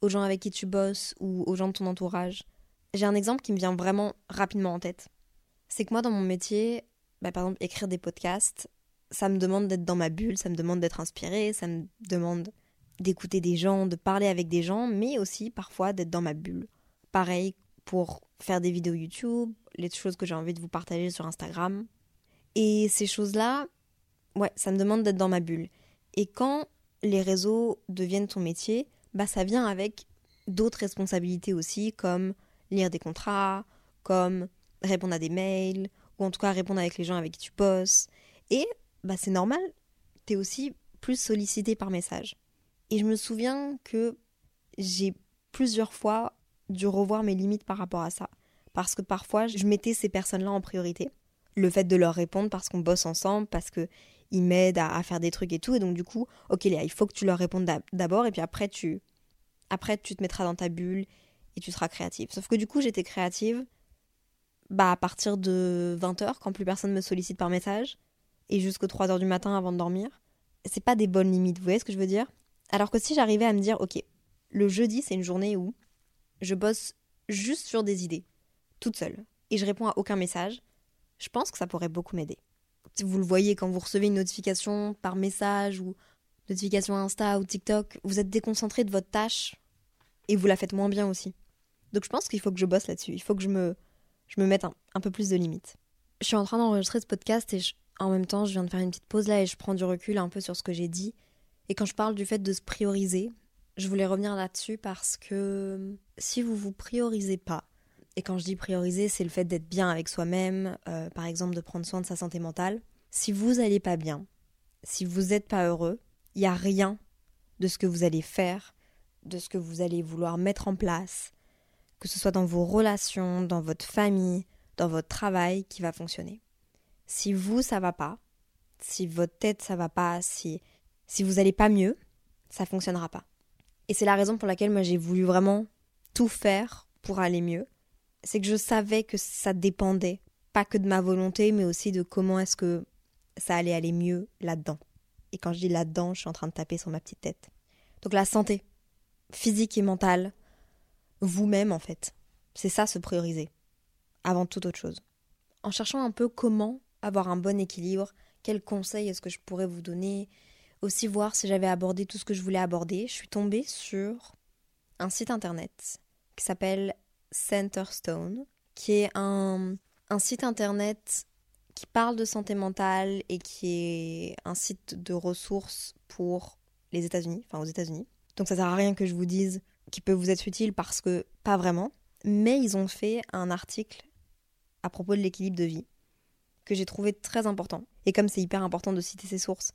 aux gens avec qui tu bosses ou aux gens de ton entourage. J'ai un exemple qui me vient vraiment rapidement en tête. C'est que moi, dans mon métier, bah, par exemple, écrire des podcasts, ça me demande d'être dans ma bulle, ça me demande d'être inspirée, ça me demande d'écouter des gens, de parler avec des gens, mais aussi parfois d'être dans ma bulle. Pareil pour faire des vidéos YouTube, les choses que j'ai envie de vous partager sur Instagram. Et ces choses-là, ouais, ça me demande d'être dans ma bulle. Et quand les réseaux deviennent ton métier, bah ça vient avec d'autres responsabilités aussi, comme lire des contrats, comme répondre à des mails, ou en tout cas répondre avec les gens avec qui tu bosses. Et bah c'est normal, tu es aussi plus sollicité par message. Et je me souviens que j'ai plusieurs fois dû revoir mes limites par rapport à ça. Parce que parfois, je mettais ces personnes-là en priorité. Le fait de leur répondre parce qu'on bosse ensemble, parce qu'ils m'aident à, faire des trucs et tout. Et donc, du coup, ok, Léa, il faut que tu leur répondes d'abord. Et puis après tu, après, tu te mettras dans ta bulle et tu seras créative. Sauf que du coup, j'étais créative bah, à partir de 20h, quand plus personne me sollicite par message, et jusqu'aux 3h du matin avant de dormir. C'est pas des bonnes limites, vous voyez ce que je veux dire? Alors que si j'arrivais à me dire, ok, le jeudi, c'est une journée où je bosse juste sur des idées, toute seule, et je réponds à aucun message, je pense que ça pourrait beaucoup m'aider. Vous le voyez quand vous recevez une notification par message ou notification Insta ou TikTok, vous êtes déconcentré de votre tâche et vous la faites moins bien aussi. Donc je pense qu'il faut que je bosse là-dessus, il faut que je me, je me mette un, peu plus de limites. Je suis en train d'enregistrer ce podcast et en même temps je viens de faire une petite pause là et je prends du recul un peu sur ce que j'ai dit et quand je parle du fait de se prioriser, je voulais revenir là-dessus parce que si vous vous priorisez pas, et quand je dis prioriser, c'est le fait d'être bien avec soi-même, euh, par exemple de prendre soin de sa santé mentale. Si vous n'allez pas bien, si vous n'êtes pas heureux, il n'y a rien de ce que vous allez faire, de ce que vous allez vouloir mettre en place, que ce soit dans vos relations, dans votre famille, dans votre travail, qui va fonctionner. Si vous, ça va pas, si votre tête, ça va pas, si si vous n'allez pas mieux, ça fonctionnera pas. Et c'est la raison pour laquelle moi j'ai voulu vraiment tout faire pour aller mieux. C'est que je savais que ça dépendait pas que de ma volonté, mais aussi de comment est-ce que ça allait aller mieux là-dedans. Et quand je dis là-dedans, je suis en train de taper sur ma petite tête. Donc la santé, physique et mentale, vous-même en fait. C'est ça se prioriser, avant toute autre chose. En cherchant un peu comment avoir un bon équilibre, quels conseils est-ce que je pourrais vous donner, aussi voir si j'avais abordé tout ce que je voulais aborder, je suis tombée sur un site internet qui s'appelle Centerstone, qui est un, un site internet qui parle de santé mentale et qui est un site de ressources pour les États-Unis, enfin aux États-Unis. Donc ça sert à rien que je vous dise qui peut vous être utile parce que pas vraiment. Mais ils ont fait un article à propos de l'équilibre de vie que j'ai trouvé très important. Et comme c'est hyper important de citer ces sources,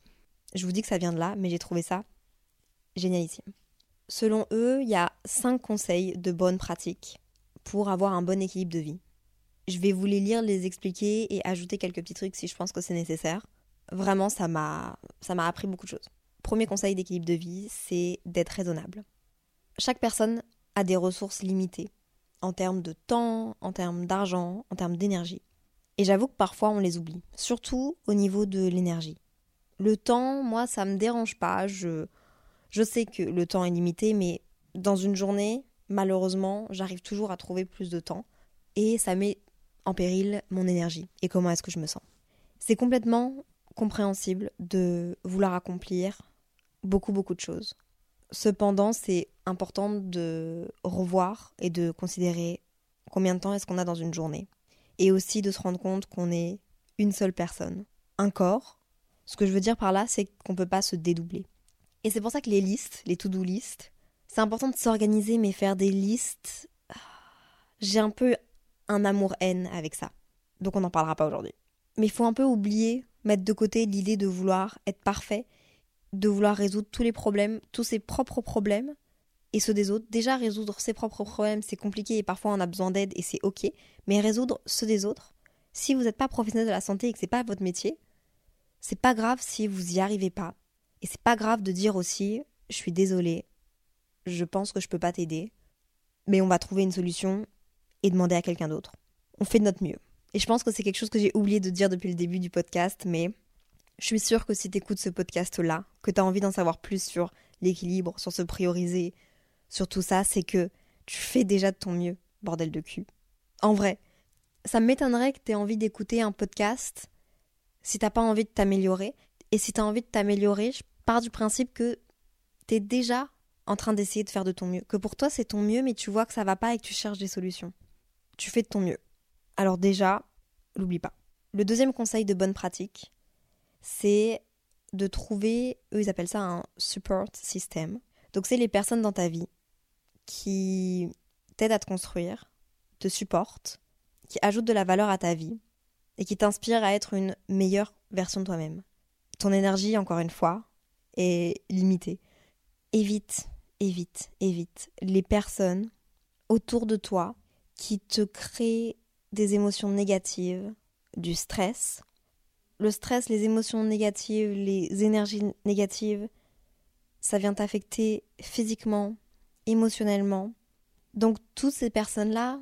je vous dis que ça vient de là, mais j'ai trouvé ça génialissime. Selon eux, il y a cinq conseils de bonnes pratiques pour avoir un bon équilibre de vie. Je vais vous les lire, les expliquer et ajouter quelques petits trucs si je pense que c'est nécessaire. Vraiment, ça m'a appris beaucoup de choses. Premier conseil d'équilibre de vie, c'est d'être raisonnable. Chaque personne a des ressources limitées en termes de temps, en termes d'argent, en termes d'énergie. Et j'avoue que parfois on les oublie, surtout au niveau de l'énergie. Le temps, moi, ça me dérange pas. Je sais que le temps est limité, mais dans une journée, malheureusement, j'arrive toujours à trouver plus de temps. Et ça met en péril mon énergie et comment est-ce que je me sens. C'est complètement compréhensible de vouloir accomplir beaucoup, beaucoup de choses. Cependant, c'est important de revoir et de considérer combien de temps est-ce qu'on a dans une journée. Et aussi de se rendre compte qu'on est une seule personne, un corps, ce que je veux dire par là, c'est qu'on ne peut pas se dédoubler. Et c'est pour ça que les listes, les to-do listes, c'est important de s'organiser, mais faire des listes, ah, j'ai un peu un amour-haine avec ça. Donc on n'en parlera pas aujourd'hui. Mais il faut un peu oublier, mettre de côté l'idée de vouloir être parfait, de vouloir résoudre tous les problèmes, tous ses propres problèmes et ceux des autres. Déjà, résoudre ses propres problèmes, c'est compliqué et parfois on a besoin d'aide et c'est ok. Mais résoudre ceux des autres, si vous n'êtes pas professionnel de la santé et que c'est pas votre métier, c'est pas grave si vous y arrivez pas. Et c'est pas grave de dire aussi je suis désolée, je pense que je peux pas t'aider, mais on va trouver une solution et demander à quelqu'un d'autre. On fait de notre mieux. Et je pense que c'est quelque chose que j'ai oublié de dire depuis le début du podcast, mais je suis sûre que si tu écoutes ce podcast-là, que tu as envie d'en savoir plus sur l'équilibre, sur se prioriser, sur tout ça, c'est que tu fais déjà de ton mieux, bordel de cul. En vrai, ça m'étonnerait que tu aies envie d'écouter un podcast si t'as pas envie de t'améliorer. Et si tu as envie de t'améliorer, je pars du principe que tu es déjà en train d'essayer de faire de ton mieux. Que pour toi, c'est ton mieux, mais tu vois que ça va pas et que tu cherches des solutions. Tu fais de ton mieux. Alors déjà, l'oublie pas. Le deuxième conseil de bonne pratique, c'est de trouver, eux ils appellent ça un support system. Donc c'est les personnes dans ta vie qui t'aident à te construire, te supportent, qui ajoutent de la valeur à ta vie et qui t'inspirent à être une meilleure version de toi-même. Ton énergie, encore une fois, est limitée. Évite, évite, évite les personnes autour de toi qui te créent des émotions négatives, du stress. Le stress, les émotions négatives, les énergies négatives, ça vient t'affecter physiquement, émotionnellement. Donc toutes ces personnes-là,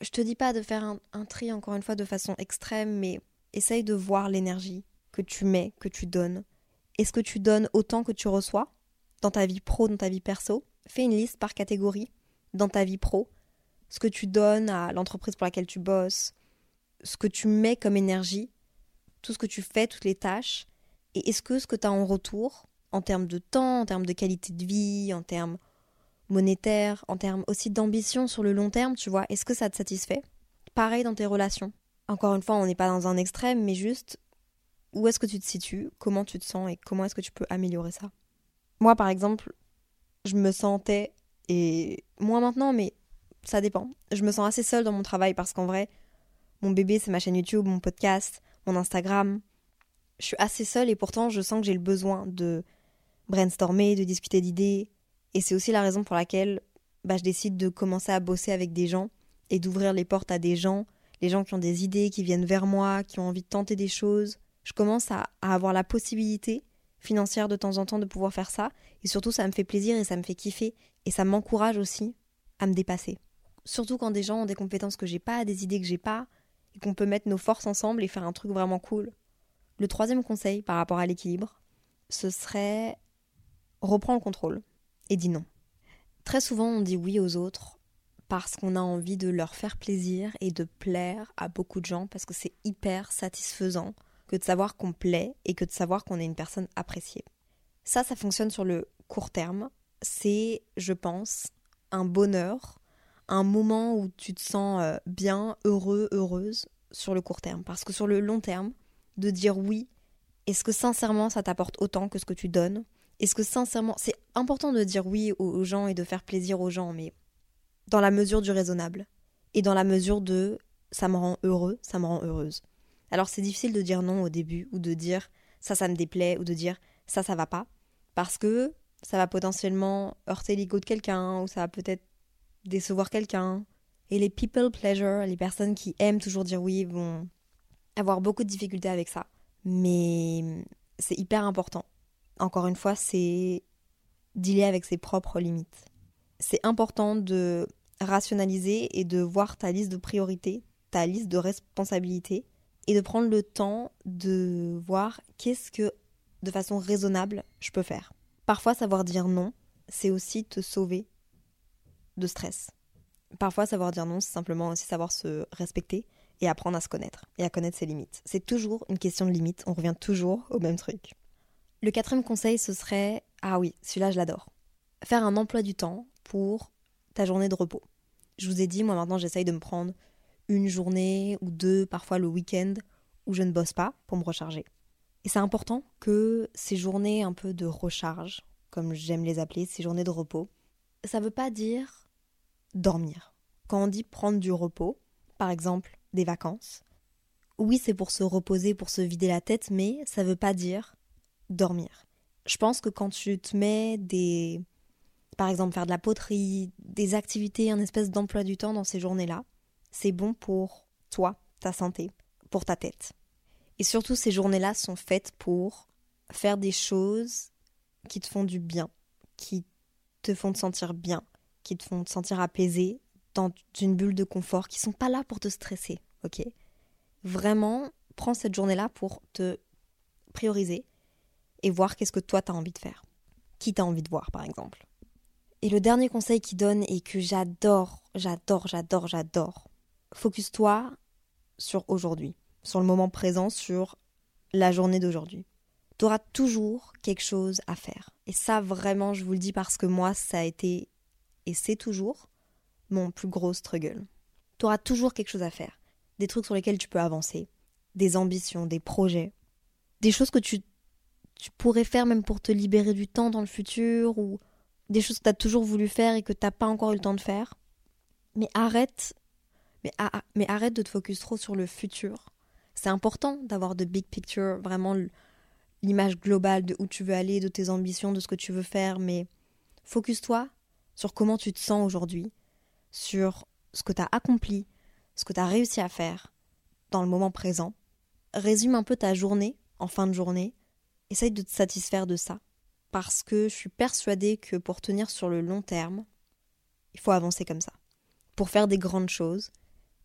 je te dis pas de faire un, un, tri encore une fois de façon extrême, mais essaye de voir l'énergie que tu mets, que tu donnes. Est-ce que tu donnes autant que tu reçois dans ta vie pro, dans ta vie perso Fais une liste par catégorie dans ta vie pro, ce que tu donnes à l'entreprise pour laquelle tu bosses, ce que tu mets comme énergie, tout ce que tu fais, toutes les tâches, et est-ce que ce que tu as en retour, en termes de temps, en termes de qualité de vie, en termes monétaires, en termes aussi d'ambition sur le long terme, tu vois, est-ce que ça te satisfait? Pareil dans tes relations. Encore une fois, on n'est pas dans un extrême, mais juste où est-ce que tu te situes, comment tu te sens? Et comment est-ce que tu peux améliorer ça? Moi, par exemple, je me sentais, et moins maintenant, mais ça dépend, je me sens assez seule dans mon travail parce qu'en vrai, mon bébé, c'est ma chaîne YouTube, mon podcast, mon Instagram. Je suis assez seule et pourtant je sens que j'ai le besoin de brainstormer, de discuter d'idées. Et c'est aussi la raison pour laquelle bah, je décide de commencer à bosser avec des gens et d'ouvrir les portes à des gens, les gens qui ont des idées, qui viennent vers moi, qui ont envie de tenter des choses. Je commence à, à avoir la possibilité financière de temps en temps de pouvoir faire ça. Et surtout, ça me fait plaisir et ça me fait kiffer. Et ça m'encourage aussi à me dépasser. Surtout quand des gens ont des compétences que j'ai pas, des idées que j'ai pas, et qu'on peut mettre nos forces ensemble et faire un truc vraiment cool. Le troisième conseil par rapport à l'équilibre, ce serait reprends le contrôle et dis non. Très souvent on dit oui aux autres parce qu'on a envie de leur faire plaisir et de plaire à beaucoup de gens parce que c'est hyper satisfaisant que de savoir qu'on plaît et que de savoir qu'on est une personne appréciée. Ça, ça fonctionne sur le court terme. C'est, je pense, un bonheur un moment où tu te sens euh, bien, heureux, heureuse sur le court terme. Parce que sur le long terme, de dire oui, est-ce que sincèrement ça t'apporte autant que ce que tu donnes? Est-ce que sincèrement, c'est important de dire oui aux gens et de faire plaisir aux gens, mais dans la mesure du raisonnable et dans la mesure de ça me rend heureux, ça me rend heureuse. Alors c'est difficile de dire non au début ou de dire ça ça me déplaît ou de dire ça ça va pas parce que ça va potentiellement heurter l'ego de quelqu'un ou ça va peut-être décevoir quelqu'un. Et les people pleasure, les personnes qui aiment toujours dire oui, vont avoir beaucoup de difficultés avec ça. Mais c'est hyper important. Encore une fois, c'est dealer avec ses propres limites. C'est important de rationaliser et de voir ta liste de priorités, ta liste de responsabilités, et de prendre le temps de voir qu'est-ce que, de façon raisonnable, je peux faire. Parfois, savoir dire non, c'est aussi te sauver de stress. Parfois, savoir dire non, c'est simplement aussi savoir se respecter et apprendre à se connaître et à connaître ses limites. C'est toujours une question de limite, on revient toujours au même truc. Le quatrième conseil, ce serait, ah oui, celui-là je l'adore, faire un emploi du temps pour ta journée de repos. Je vous ai dit, moi maintenant j'essaye de me prendre une journée ou deux, parfois le week-end, où je ne bosse pas pour me recharger. Et c'est important que ces journées un peu de recharge, comme j'aime les appeler, ces journées de repos, ça ne veut pas dire dormir. Quand on dit prendre du repos, par exemple des vacances, oui, c'est pour se reposer, pour se vider la tête, mais ça ne veut pas dire dormir. Je pense que quand tu te mets des. Par exemple, faire de la poterie, des activités, un espèce d'emploi du temps dans ces journées-là, c'est bon pour toi, ta santé, pour ta tête. Et surtout, ces journées-là sont faites pour faire des choses qui te font du bien, qui te font te sentir bien, qui te font te sentir apaisé dans une bulle de confort, qui sont pas là pour te stresser, ok? Vraiment, prends cette journée-là pour te prioriser et voir qu'est-ce que toi tu as envie de faire. Qui t'as envie de voir, par exemple. Et le dernier conseil qu'il donne et que j'adore, j'adore, j'adore, j'adore, focus-toi sur aujourd'hui, sur le moment présent, sur la journée d'aujourd'hui. Tu auras toujours quelque chose à faire. Et ça, vraiment, je vous le dis parce que moi, ça a été, et c'est toujours, mon plus gros struggle. Tu auras toujours quelque chose à faire. Des trucs sur lesquels tu peux avancer. Des ambitions, des projets. Des choses que tu, tu pourrais faire même pour te libérer du temps dans le futur ou des choses que tu as toujours voulu faire et que tu n'as pas encore eu le temps de faire. Mais arrête, mais, arrête de te focus trop sur le futur. C'est important d'avoir de big picture, vraiment l'image globale de où tu veux aller, de tes ambitions, de ce que tu veux faire, mais focus-toi sur comment tu te sens aujourd'hui, sur ce que tu as accompli, ce que tu as réussi à faire dans le moment présent. Résume un peu ta journée en fin de journée. Essaye de te satisfaire de ça parce que je suis persuadée que pour tenir sur le long terme, il faut avancer comme ça. Pour faire des grandes choses,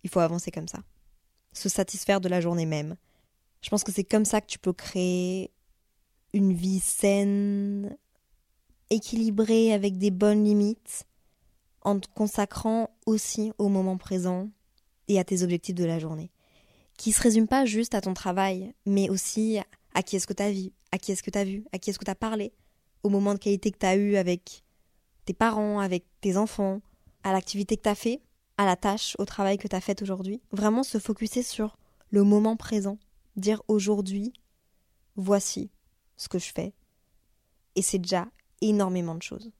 il faut avancer comme ça. Se satisfaire de la journée même. Je pense que c'est comme ça que tu peux créer une vie saine, équilibrée avec des bonnes limites, en te consacrant aussi au moment présent et à tes objectifs de la journée. Qui ne se résument pas juste à ton travail, mais aussi à qui est-ce que as vu, à qui est-ce que tu as vu, à qui est-ce que tu as parlé, au moment de qualité que tu as eu avec tes parents, avec tes enfants, à l'activité que tu as fait, à la tâche, au travail que tu as fait aujourd'hui. Vraiment se focuser sur le moment présent. Dire aujourd'hui, voici ce que je fais. Et c'est déjà énormément de choses.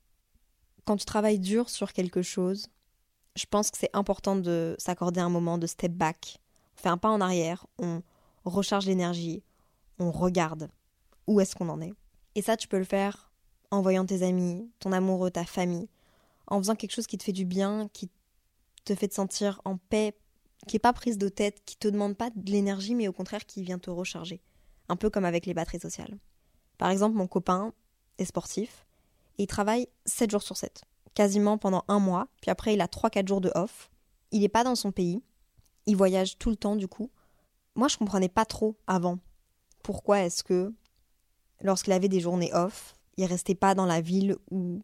Quand tu travailles dur sur quelque chose, je pense que c'est important de s'accorder un moment de step back. On fait un pas en arrière, on recharge l'énergie, on regarde où est-ce qu'on en est. Et ça, tu peux le faire en voyant tes amis, ton amoureux, ta famille, en faisant quelque chose qui te fait du bien, qui te fait te sentir en paix, qui n'est pas prise de tête, qui te demande pas de l'énergie, mais au contraire qui vient te recharger. Un peu comme avec les batteries sociales. Par exemple, mon copain est sportif et il travaille 7 jours sur 7, quasiment pendant un mois, puis après il a 3-4 jours de off. Il n'est pas dans son pays, il voyage tout le temps du coup. Moi je comprenais pas trop avant pourquoi est-ce que lorsqu'il avait des journées off, il restait pas dans la ville où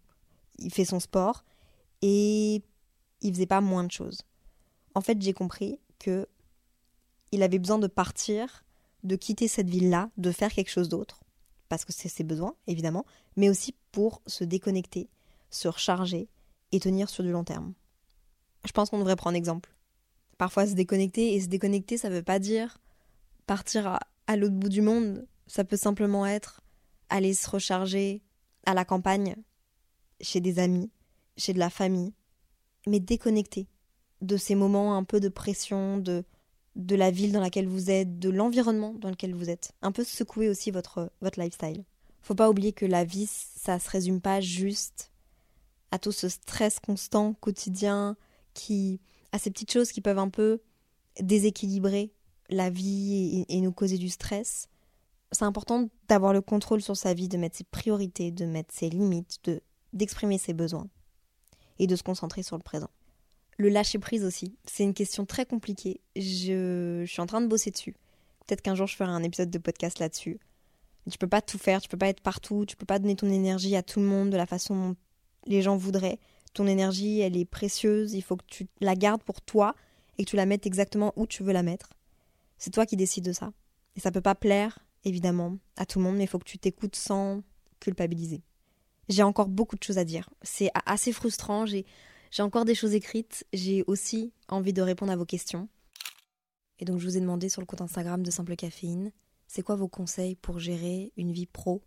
il fait son sport et il faisait pas moins de choses. En fait, j'ai compris que il avait besoin de partir, de quitter cette ville-là, de faire quelque chose d'autre, parce que c'est ses besoins, évidemment, mais aussi pour se déconnecter, se recharger et tenir sur du long terme. Je pense qu'on devrait prendre exemple. Parfois se déconnecter, et se déconnecter, ça veut pas dire partir à l'autre bout du monde, ça peut simplement être aller se recharger à la campagne, chez des amis, chez de la famille, mais déconnecter de ces moments un peu de pression, de, de la ville dans laquelle vous êtes, de l'environnement dans lequel vous êtes. Un peu secouer aussi votre, votre lifestyle. Faut pas oublier que la vie, ça se résume pas juste à tout ce stress constant quotidien qui à ces petites choses qui peuvent un peu déséquilibrer la vie et nous causer du stress c'est important d'avoir le contrôle sur sa vie, de mettre ses priorités, de mettre ses limites, de d'exprimer ses besoins et de se concentrer sur le présent. Le lâcher prise aussi, c'est une question très compliquée. Je, suis en train de bosser dessus. Peut-être qu'un jour je ferai un épisode de podcast là-dessus. Tu peux pas tout faire, tu peux pas être partout, tu peux pas donner ton énergie à tout le monde de la façon dont les gens voudraient. Ton énergie, elle est précieuse, il faut que tu la gardes pour toi et que tu la mettes exactement où tu veux la mettre. C'est toi qui décides de ça. Et ça peut pas plaire évidemment, à tout le monde, mais il faut que tu t'écoutes sans culpabiliser. J'ai encore beaucoup de choses à dire. C'est assez frustrant, j'ai encore des choses écrites, j'ai aussi envie de répondre à vos questions. Et donc je vous ai demandé sur le compte Instagram de Simple Caféine, c'est quoi vos conseils pour gérer une vie pro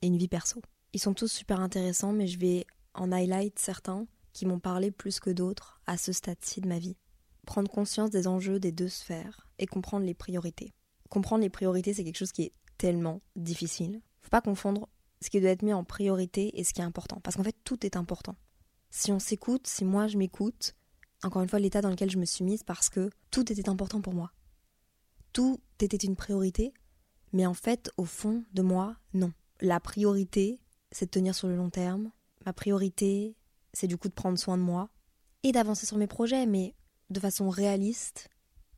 et une vie perso? Ils sont tous super intéressants, mais je vais en highlight certains qui m'ont parlé plus que d'autres à ce stade-ci de ma vie. Prendre conscience des enjeux des deux sphères et comprendre les priorités comprendre les priorités, c'est quelque chose qui est tellement difficile. Faut pas confondre ce qui doit être mis en priorité et ce qui est important. Parce qu'en fait, tout est important. Si on s'écoute, si moi je m'écoute, encore une fois, l'état dans lequel je me suis mise, parce que tout était important pour moi. Tout était une priorité, mais en fait, au fond de moi, non. La priorité, c'est de tenir sur le long terme. Ma priorité, c'est du coup de prendre soin de moi et d'avancer sur mes projets, mais de façon réaliste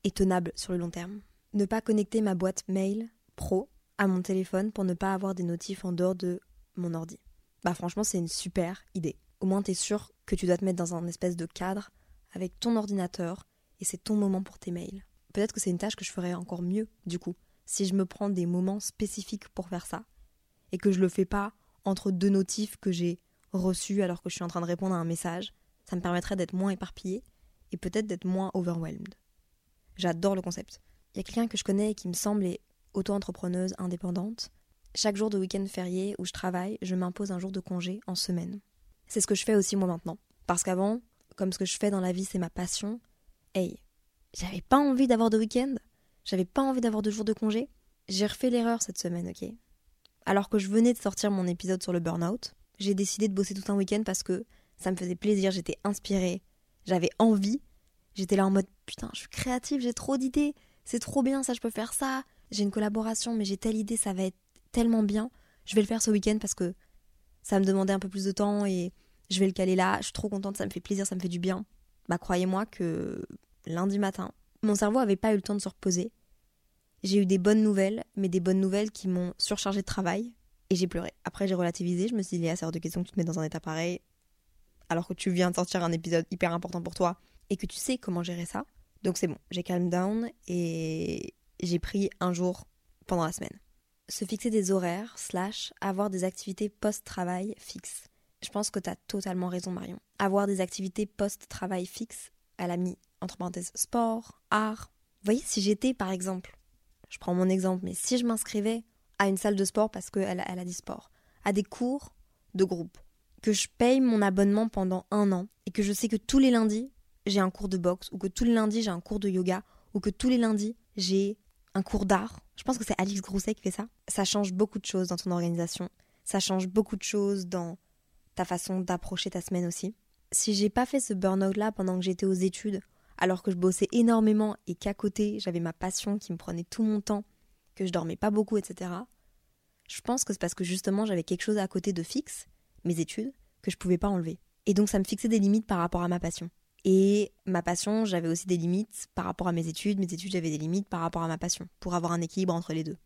et tenable sur le long terme ne pas connecter ma boîte mail pro à mon téléphone pour ne pas avoir des notifs en dehors de mon ordi. Bah franchement, c'est une super idée. Au moins, t'es sûr que tu dois te mettre dans un espèce de cadre avec ton ordinateur et c'est ton moment pour tes mails. Peut-être que c'est une tâche que je ferais encore mieux, du coup, si je me prends des moments spécifiques pour faire ça et que je le fais pas entre deux notifs que j'ai reçus alors que je suis en train de répondre à un message. Ça me permettrait d'être moins éparpillé et peut-être d'être moins overwhelmed. J'adore le concept. Il y a quelqu'un que je connais et qui me semble est auto-entrepreneuse indépendante. Chaque jour de week-end férié où je travaille, je m'impose un jour de congé en semaine. C'est ce que je fais aussi moi maintenant. Parce qu'avant, comme ce que je fais dans la vie c'est ma passion, hey, j'avais pas envie d'avoir de week-end, j'avais pas envie d'avoir de jours de congé. J'ai refait l'erreur cette semaine, ok? Alors que je venais de sortir mon épisode sur le burn-out, j'ai décidé de bosser tout un week-end parce que ça me faisait plaisir, j'étais inspirée, j'avais envie. J'étais là en mode putain, je suis créative, j'ai trop d'idées, c'est trop bien, ça je peux faire ça. J'ai une collaboration, mais j'ai telle idée, ça va être tellement bien. Je vais le faire ce week-end parce que ça me demandait un peu plus de temps et je vais le caler là. Je suis trop contente, ça me fait plaisir, ça me fait du bien. Bah croyez-moi que lundi matin, mon cerveau avait pas eu le temps de se reposer. J'ai eu des bonnes nouvelles, mais des bonnes nouvelles qui m'ont surchargé de travail et j'ai pleuré. Après j'ai relativisé, je me suis dit, a hors de question que tu te mets dans un état pareil alors que tu viens de sortir un épisode hyper important pour toi et que tu sais comment gérer ça. Donc c'est bon, j'ai calm down et j'ai pris un jour pendant la semaine. Se fixer des horaires, slash, avoir des activités post-travail fixes. Je pense que tu as totalement raison, Marion. Avoir des activités post-travail fixes, elle a mis entre parenthèses sport, art. Vous voyez, si j'étais par exemple, je prends mon exemple, mais si je m'inscrivais à une salle de sport parce qu'elle elle a dit sport, à des cours de groupe, que je paye mon abonnement pendant un an et que je sais que tous les lundis, j'ai un cours de boxe ou que tous les lundis, j'ai un cours de yoga ou que tous les lundis, j'ai un cours d'art. Je pense que c'est Alix Grousset qui fait ça. Ça change beaucoup de choses dans ton organisation. Ça change beaucoup de choses dans ta façon d'approcher ta semaine aussi. Si j'ai pas fait ce burn-out là pendant que j'étais aux études, alors que je bossais énormément et qu'à côté j'avais ma passion qui me prenait tout mon temps, que je dormais pas beaucoup, etc. Je pense que c'est parce que justement j'avais quelque chose à côté de fixe mes études que je pouvais pas enlever. Et donc ça me fixait des limites par rapport à ma passion. Et ma passion, j'avais aussi des limites par rapport à mes études, mes études, j'avais des limites par rapport à ma passion, pour avoir un équilibre entre les deux.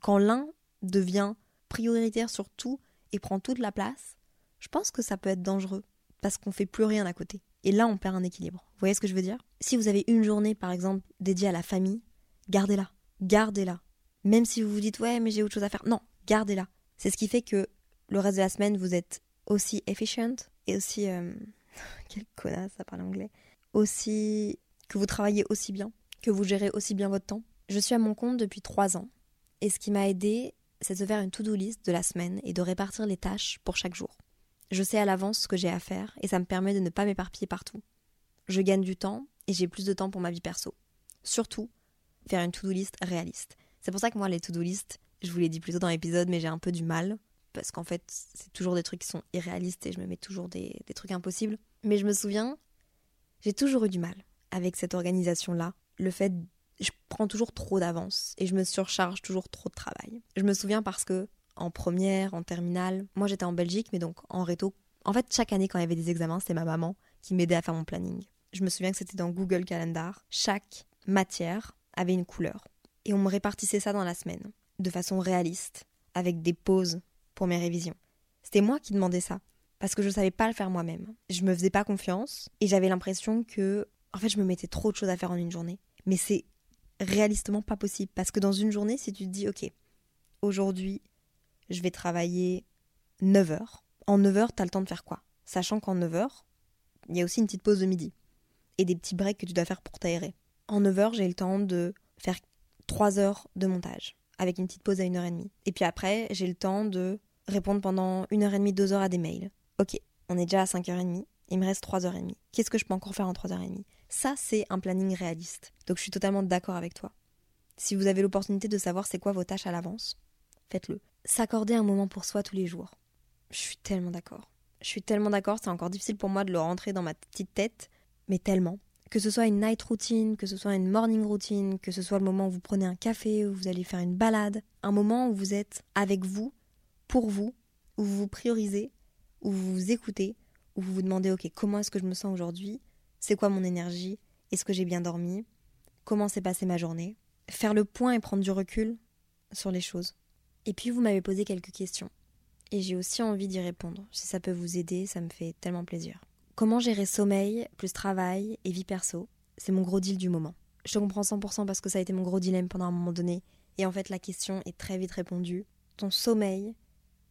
Quand l'un devient prioritaire sur tout et prend toute la place, je pense que ça peut être dangereux, parce qu'on fait plus rien à côté. Et là, on perd un équilibre. Vous voyez ce que je veux dire? Si vous avez une journée, par exemple, dédiée à la famille, gardez-la. Gardez-la. Même si vous vous dites, ouais, mais j'ai autre chose à faire. Non, gardez-la. C'est ce qui fait que le reste de la semaine, vous êtes aussi efficient et aussi. Euh, quelle connasse, ça parle anglais. Aussi. que vous travaillez aussi bien, que vous gérez aussi bien votre temps. Je suis à mon compte depuis trois ans et ce qui m'a aidé, c'est de faire une to-do list de la semaine et de répartir les tâches pour chaque jour. Je sais à l'avance ce que j'ai à faire et ça me permet de ne pas m'éparpiller partout. Je gagne du temps et j'ai plus de temps pour ma vie perso. Surtout, faire une to-do list réaliste. C'est pour ça que moi, les to-do list, je vous l'ai dit plus tôt dans l'épisode, mais j'ai un peu du mal parce qu'en fait, c'est toujours des trucs qui sont irréalistes et je me mets toujours des, trucs impossibles. Mais je me souviens, j'ai toujours eu du mal avec cette organisation-là. Le fait, je prends toujours trop d'avance et je me surcharge toujours trop de travail. Je me souviens parce que en première, en terminale, moi j'étais en Belgique, mais donc en réto. En fait, chaque année, quand il y avait des examens, c'était ma maman qui m'aidait à faire mon planning. Je me souviens que c'était dans Google Calendar. Chaque matière avait une couleur. Et on me répartissait ça dans la semaine, de façon réaliste, avec des pauses mes révisions. C'était moi qui demandais ça, parce que je ne savais pas le faire moi-même. Je me faisais pas confiance et j'avais l'impression que, en fait, je me mettais trop de choses à faire en une journée. Mais c'est réalistement pas possible, parce que dans une journée, si tu te dis, ok, aujourd'hui, je vais travailler 9 heures. En 9 heures, tu as le temps de faire quoi? Sachant qu'en 9 heures, il y a aussi une petite pause de midi et des petits breaks que tu dois faire pour t'aérer. En 9 heures, j'ai le temps de faire 3 heures de montage avec une petite pause à 1h30. Et puis après, j'ai le temps de répondre pendant une heure et demie, deux heures à des mails. Ok, on est déjà à 5h30, il me reste 3h30. Qu'est-ce que je peux encore faire en 3h30 Ça, c'est un planning réaliste. Donc je suis totalement d'accord avec toi. Si vous avez l'opportunité de savoir c'est quoi vos tâches à l'avance, faites-le. S'accorder un moment pour soi tous les jours. Je suis tellement d'accord. Je suis tellement d'accord, c'est encore difficile pour moi de le rentrer dans ma petite tête, mais tellement. Que ce soit une night routine, que ce soit une morning routine, que ce soit le moment où vous prenez un café, où vous allez faire une balade, un moment où vous êtes avec vous pour vous, où vous vous priorisez, où vous vous écoutez, où vous vous demandez ok comment est-ce que je me sens aujourd'hui, c'est quoi mon énergie, est-ce que j'ai bien dormi, comment s'est passée ma journée, faire le point et prendre du recul sur les choses. Et puis vous m'avez posé quelques questions. et j'ai aussi envie d'y répondre. Si ça peut vous aider, ça me fait tellement plaisir. Comment gérer sommeil plus travail et vie perso? C'est mon gros deal du moment. Je te comprends 100% parce que ça a été mon gros dilemme pendant un moment donné. Et en fait, la question est très vite répondue. Ton sommeil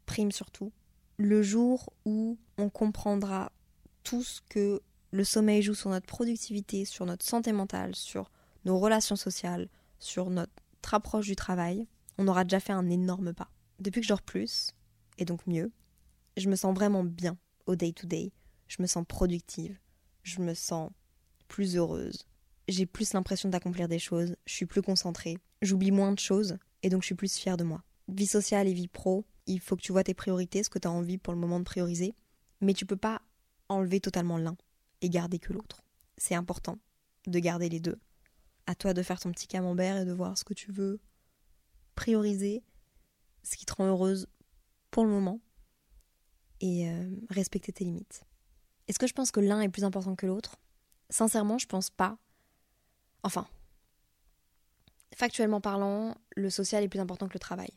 prime surtout. Le jour où on comprendra tous que le sommeil joue sur notre productivité, sur notre santé mentale, sur nos relations sociales, sur notre approche du travail, on aura déjà fait un énorme pas. Depuis que je dors plus, et donc mieux, je me sens vraiment bien au day-to-day. Je me sens productive. Je me sens plus heureuse. J'ai plus l'impression d'accomplir des choses. Je suis plus concentrée. J'oublie moins de choses. Et donc je suis plus fière de moi. Vie sociale et vie pro, il faut que tu vois tes priorités, ce que tu as envie pour le moment de prioriser. Mais tu peux pas enlever totalement l'un et garder que l'autre. C'est important de garder les deux. À toi de faire ton petit camembert et de voir ce que tu veux prioriser, ce qui te rend heureuse pour le moment et euh, respecter tes limites. Est-ce que je pense que l'un est plus important que l'autre? Sincèrement, je pense pas. Enfin, factuellement parlant, le social est plus important que le travail.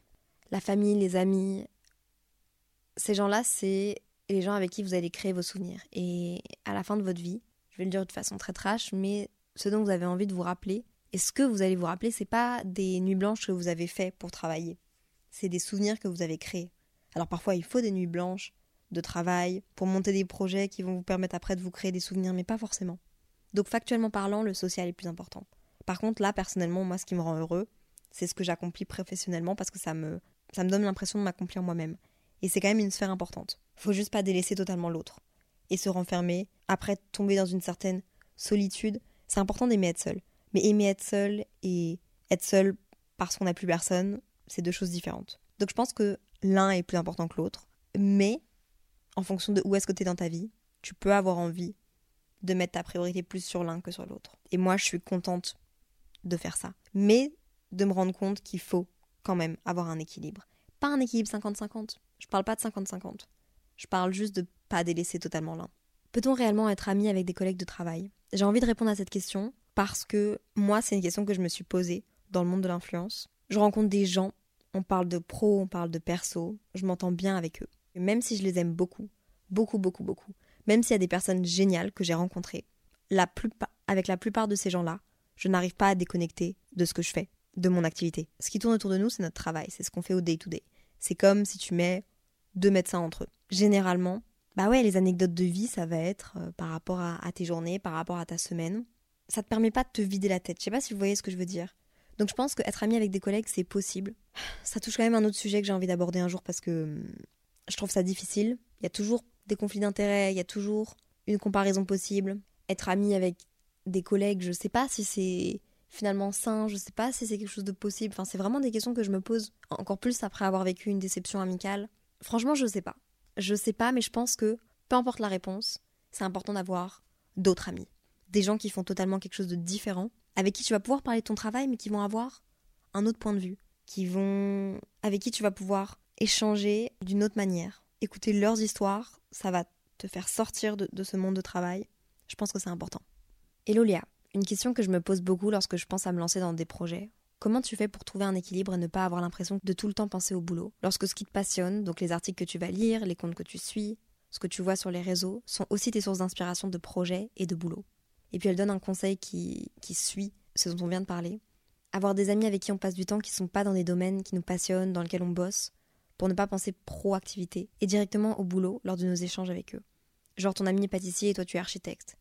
La famille, les amis, ces gens-là, c'est les gens avec qui vous allez créer vos souvenirs. Et à la fin de votre vie, je vais le dire de façon très trash, mais ce dont vous avez envie de vous rappeler, et ce que vous allez vous rappeler, c'est pas des nuits blanches que vous avez fait pour travailler. C'est des souvenirs que vous avez créés. Alors parfois, il faut des nuits blanches de travail pour monter des projets qui vont vous permettre après de vous créer des souvenirs, mais pas forcément. Donc factuellement parlant, le social est plus important. Par contre, là, personnellement, moi, ce qui me rend heureux, c'est ce que j'accomplis professionnellement parce que ça me, ça me donne l'impression de m'accomplir moi-même. Et c'est quand même une sphère importante. Faut juste pas délaisser totalement l'autre. Et se renfermer, après tomber dans une certaine solitude. C'est important d'aimer être seul. Mais aimer être seul et être seul parce qu'on n'a plus personne, c'est deux choses différentes. Donc je pense que l'un est plus important que l'autre. Mais en fonction de où est-ce que tu es dans ta vie, tu peux avoir envie de mettre ta priorité plus sur l'un que sur l'autre. Et moi, je suis contente de faire ça. Mais de me rendre compte qu'il faut quand même avoir un équilibre. Pas un équilibre 50-50. Je parle pas de 50-50. Je parle juste de pas délaisser totalement l'un. Peut-on réellement être ami avec des collègues de travail? J'ai envie de répondre à cette question parce que moi, c'est une question que je me suis posée dans le monde de l'influence. Je rencontre des gens, on parle de pro, on parle de perso, je m'entends bien avec eux. même si je les aime beaucoup, beaucoup, beaucoup, beaucoup, même s'il y a des personnes géniales que j'ai rencontrées, avec la plupart de ces gens-là, je n'arrive pas à déconnecter de ce que je fais, de mon activité. Ce qui tourne autour de nous, c'est notre travail, c'est ce qu'on fait au day-to-day. C'est comme si tu mets deux médecins entre eux. Généralement, bah ouais, les anecdotes de vie, ça va être euh, par rapport à, tes journées, par rapport à ta semaine. Ça te permet pas de te vider la tête. Je sais pas si vous voyez ce que je veux dire. Donc je pense qu'être ami avec des collègues, c'est possible. Ça touche quand même un autre sujet que j'ai envie d'aborder un jour parce que hum, je trouve ça difficile. Il y a toujours des conflits d'intérêts, il y a toujours une comparaison possible. Être ami avec des collègues, je sais pas si c'est finalement sain, je sais pas si c'est quelque chose de possible. Enfin, c'est vraiment des questions que je me pose encore plus après avoir vécu une déception amicale. Franchement, je sais pas. Je sais pas, mais je pense que peu importe la réponse, c'est important d'avoir d'autres amis. Des gens qui font totalement quelque chose de différent, avec qui tu vas pouvoir parler de ton travail, mais qui vont avoir un autre point de vue, qui vont. avec qui tu vas pouvoir échanger d'une autre manière. Écouter leurs histoires, ça va te faire sortir de, ce monde de travail. Je pense que c'est important. Hello Léa, une question que je me pose beaucoup lorsque je pense à me lancer dans des projets. Comment tu fais pour trouver un équilibre et ne pas avoir l'impression de tout le temps penser au boulot? Lorsque ce qui te passionne, donc les articles que tu vas lire, les comptes que tu suis, ce que tu vois sur les réseaux, sont aussi tes sources d'inspiration de projets et de boulot. Et puis elle donne un conseil qui, qui suit ce dont on vient de parler. Avoir des amis avec qui on passe du temps qui ne sont pas dans des domaines qui nous passionnent, dans lesquels on bosse, pour ne pas penser proactivité, et directement au boulot lors de nos échanges avec eux. Genre ton ami est pâtissier et toi tu es architecte.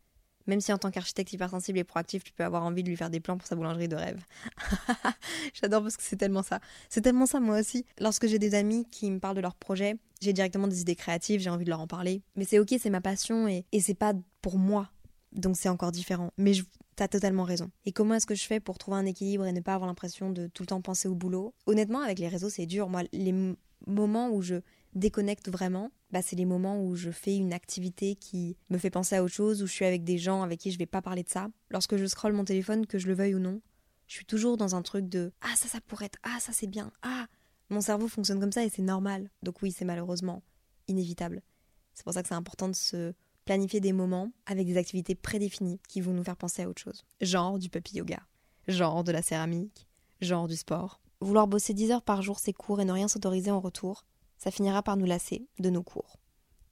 Même si en tant qu'architecte hypersensible et proactif, tu peux avoir envie de lui faire des plans pour sa boulangerie de rêve. J'adore parce que c'est tellement ça. C'est tellement ça moi aussi. Lorsque j'ai des amis qui me parlent de leurs projets, j'ai directement des idées créatives, j'ai envie de leur en parler. Mais c'est ok, c'est ma passion et, c'est pas pour moi. Donc c'est encore différent. Mais je, t'as totalement raison. Et comment est-ce que je fais pour trouver un équilibre et ne pas avoir l'impression de tout le temps penser au boulot? Honnêtement, avec les réseaux, c'est dur. Moi, les moments où je déconnecte vraiment, bah, c'est les moments où je fais une activité qui me fait penser à autre chose, où je suis avec des gens avec qui je vais pas parler de ça. Lorsque je scrolle mon téléphone, que je le veuille ou non, je suis toujours dans un truc de Ah, ça, ça pourrait être, ah, ça, c'est bien, ah. Mon cerveau fonctionne comme ça et c'est normal. Donc, oui, c'est malheureusement inévitable. C'est pour ça que c'est important de se planifier des moments avec des activités prédéfinies qui vont nous faire penser à autre chose. Genre du puppy yoga, genre de la céramique, genre du sport. Vouloir bosser 10 heures par jour, c'est court et ne rien s'autoriser en retour, ça finira par nous lasser de nos cours,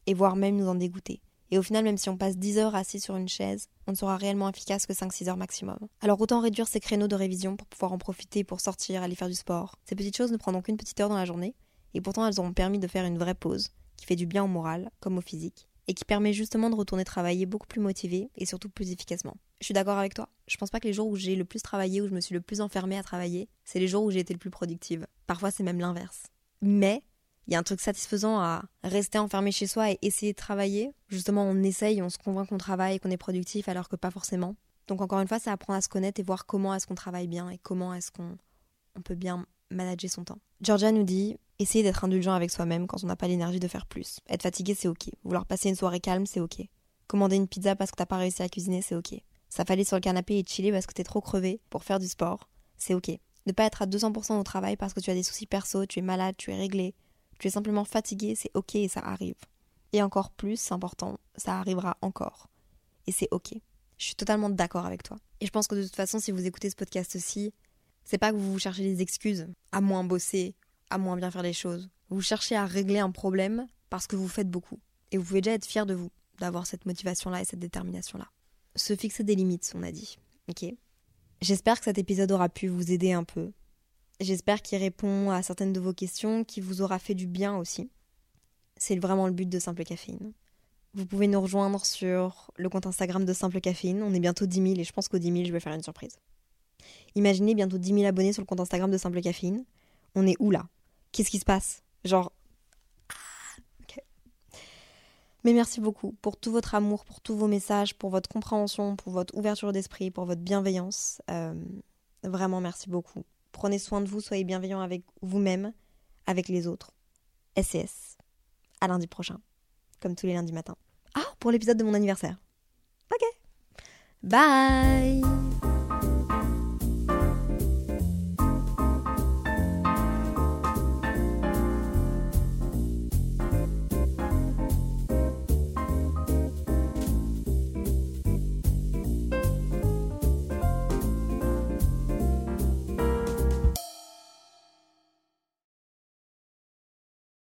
et voire même nous en dégoûter. Et au final, même si on passe 10 heures assis sur une chaise, on ne sera réellement efficace que 5-6 heures maximum. Alors autant réduire ces créneaux de révision pour pouvoir en profiter pour sortir, aller faire du sport. Ces petites choses ne prendront qu'une petite heure dans la journée, et pourtant elles auront permis de faire une vraie pause, qui fait du bien au moral comme au physique, et qui permet justement de retourner travailler beaucoup plus motivé et surtout plus efficacement. Je suis d'accord avec toi. Je pense pas que les jours où j'ai le plus travaillé, où je me suis le plus enfermée à travailler, c'est les jours où j'ai été le plus productive. Parfois c'est même l'inverse. Mais il y a un truc satisfaisant à rester enfermé chez soi et essayer de travailler. Justement, on essaye, on se convainc qu'on travaille, qu'on est productif, alors que pas forcément. Donc encore une fois, c'est apprendre à se connaître et voir comment est-ce qu'on travaille bien et comment est-ce qu'on on peut bien manager son temps. Georgia nous dit essayez d'être indulgent avec soi-même quand on n'a pas l'énergie de faire plus. Être fatigué, c'est ok. Vouloir passer une soirée calme, c'est ok. Commander une pizza parce que t'as pas réussi à cuisiner, c'est ok. S'affaler sur le canapé et chiller parce que t'es trop crevé pour faire du sport, c'est ok. Ne pas être à 200% au travail parce que tu as des soucis perso, tu es malade, tu es réglé, tu es simplement fatigué, c'est ok et ça arrive. Et encore plus important, ça arrivera encore. Et c'est ok. Je suis totalement d'accord avec toi. Et je pense que de toute façon, si vous écoutez ce podcast-ci, c'est pas que vous vous cherchez des excuses à moins bosser, à moins bien faire les choses. Vous cherchez à régler un problème parce que vous faites beaucoup. Et vous pouvez déjà être fier de vous, d'avoir cette motivation-là et cette détermination-là. Se fixer des limites, on a dit. Ok J'espère que cet épisode aura pu vous aider un peu J'espère qu'il répond à certaines de vos questions, qu'il vous aura fait du bien aussi. C'est vraiment le but de Simple Caféine. Vous pouvez nous rejoindre sur le compte Instagram de Simple Caféine. On est bientôt 10 000 et je pense qu'au 10 000, je vais faire une surprise. Imaginez bientôt 10 000 abonnés sur le compte Instagram de Simple Caféine. On est où là? Qu'est-ce qui se passe? Genre. Ah, Mais merci beaucoup pour tout votre amour, pour tous vos messages, pour votre compréhension, pour votre ouverture d'esprit, pour votre bienveillance. Euh, vraiment, merci beaucoup. Prenez soin de vous, soyez bienveillants avec vous-même, avec les autres. SCS. À lundi prochain, comme tous les lundis matins. Ah, pour l'épisode de mon anniversaire. Ok. Bye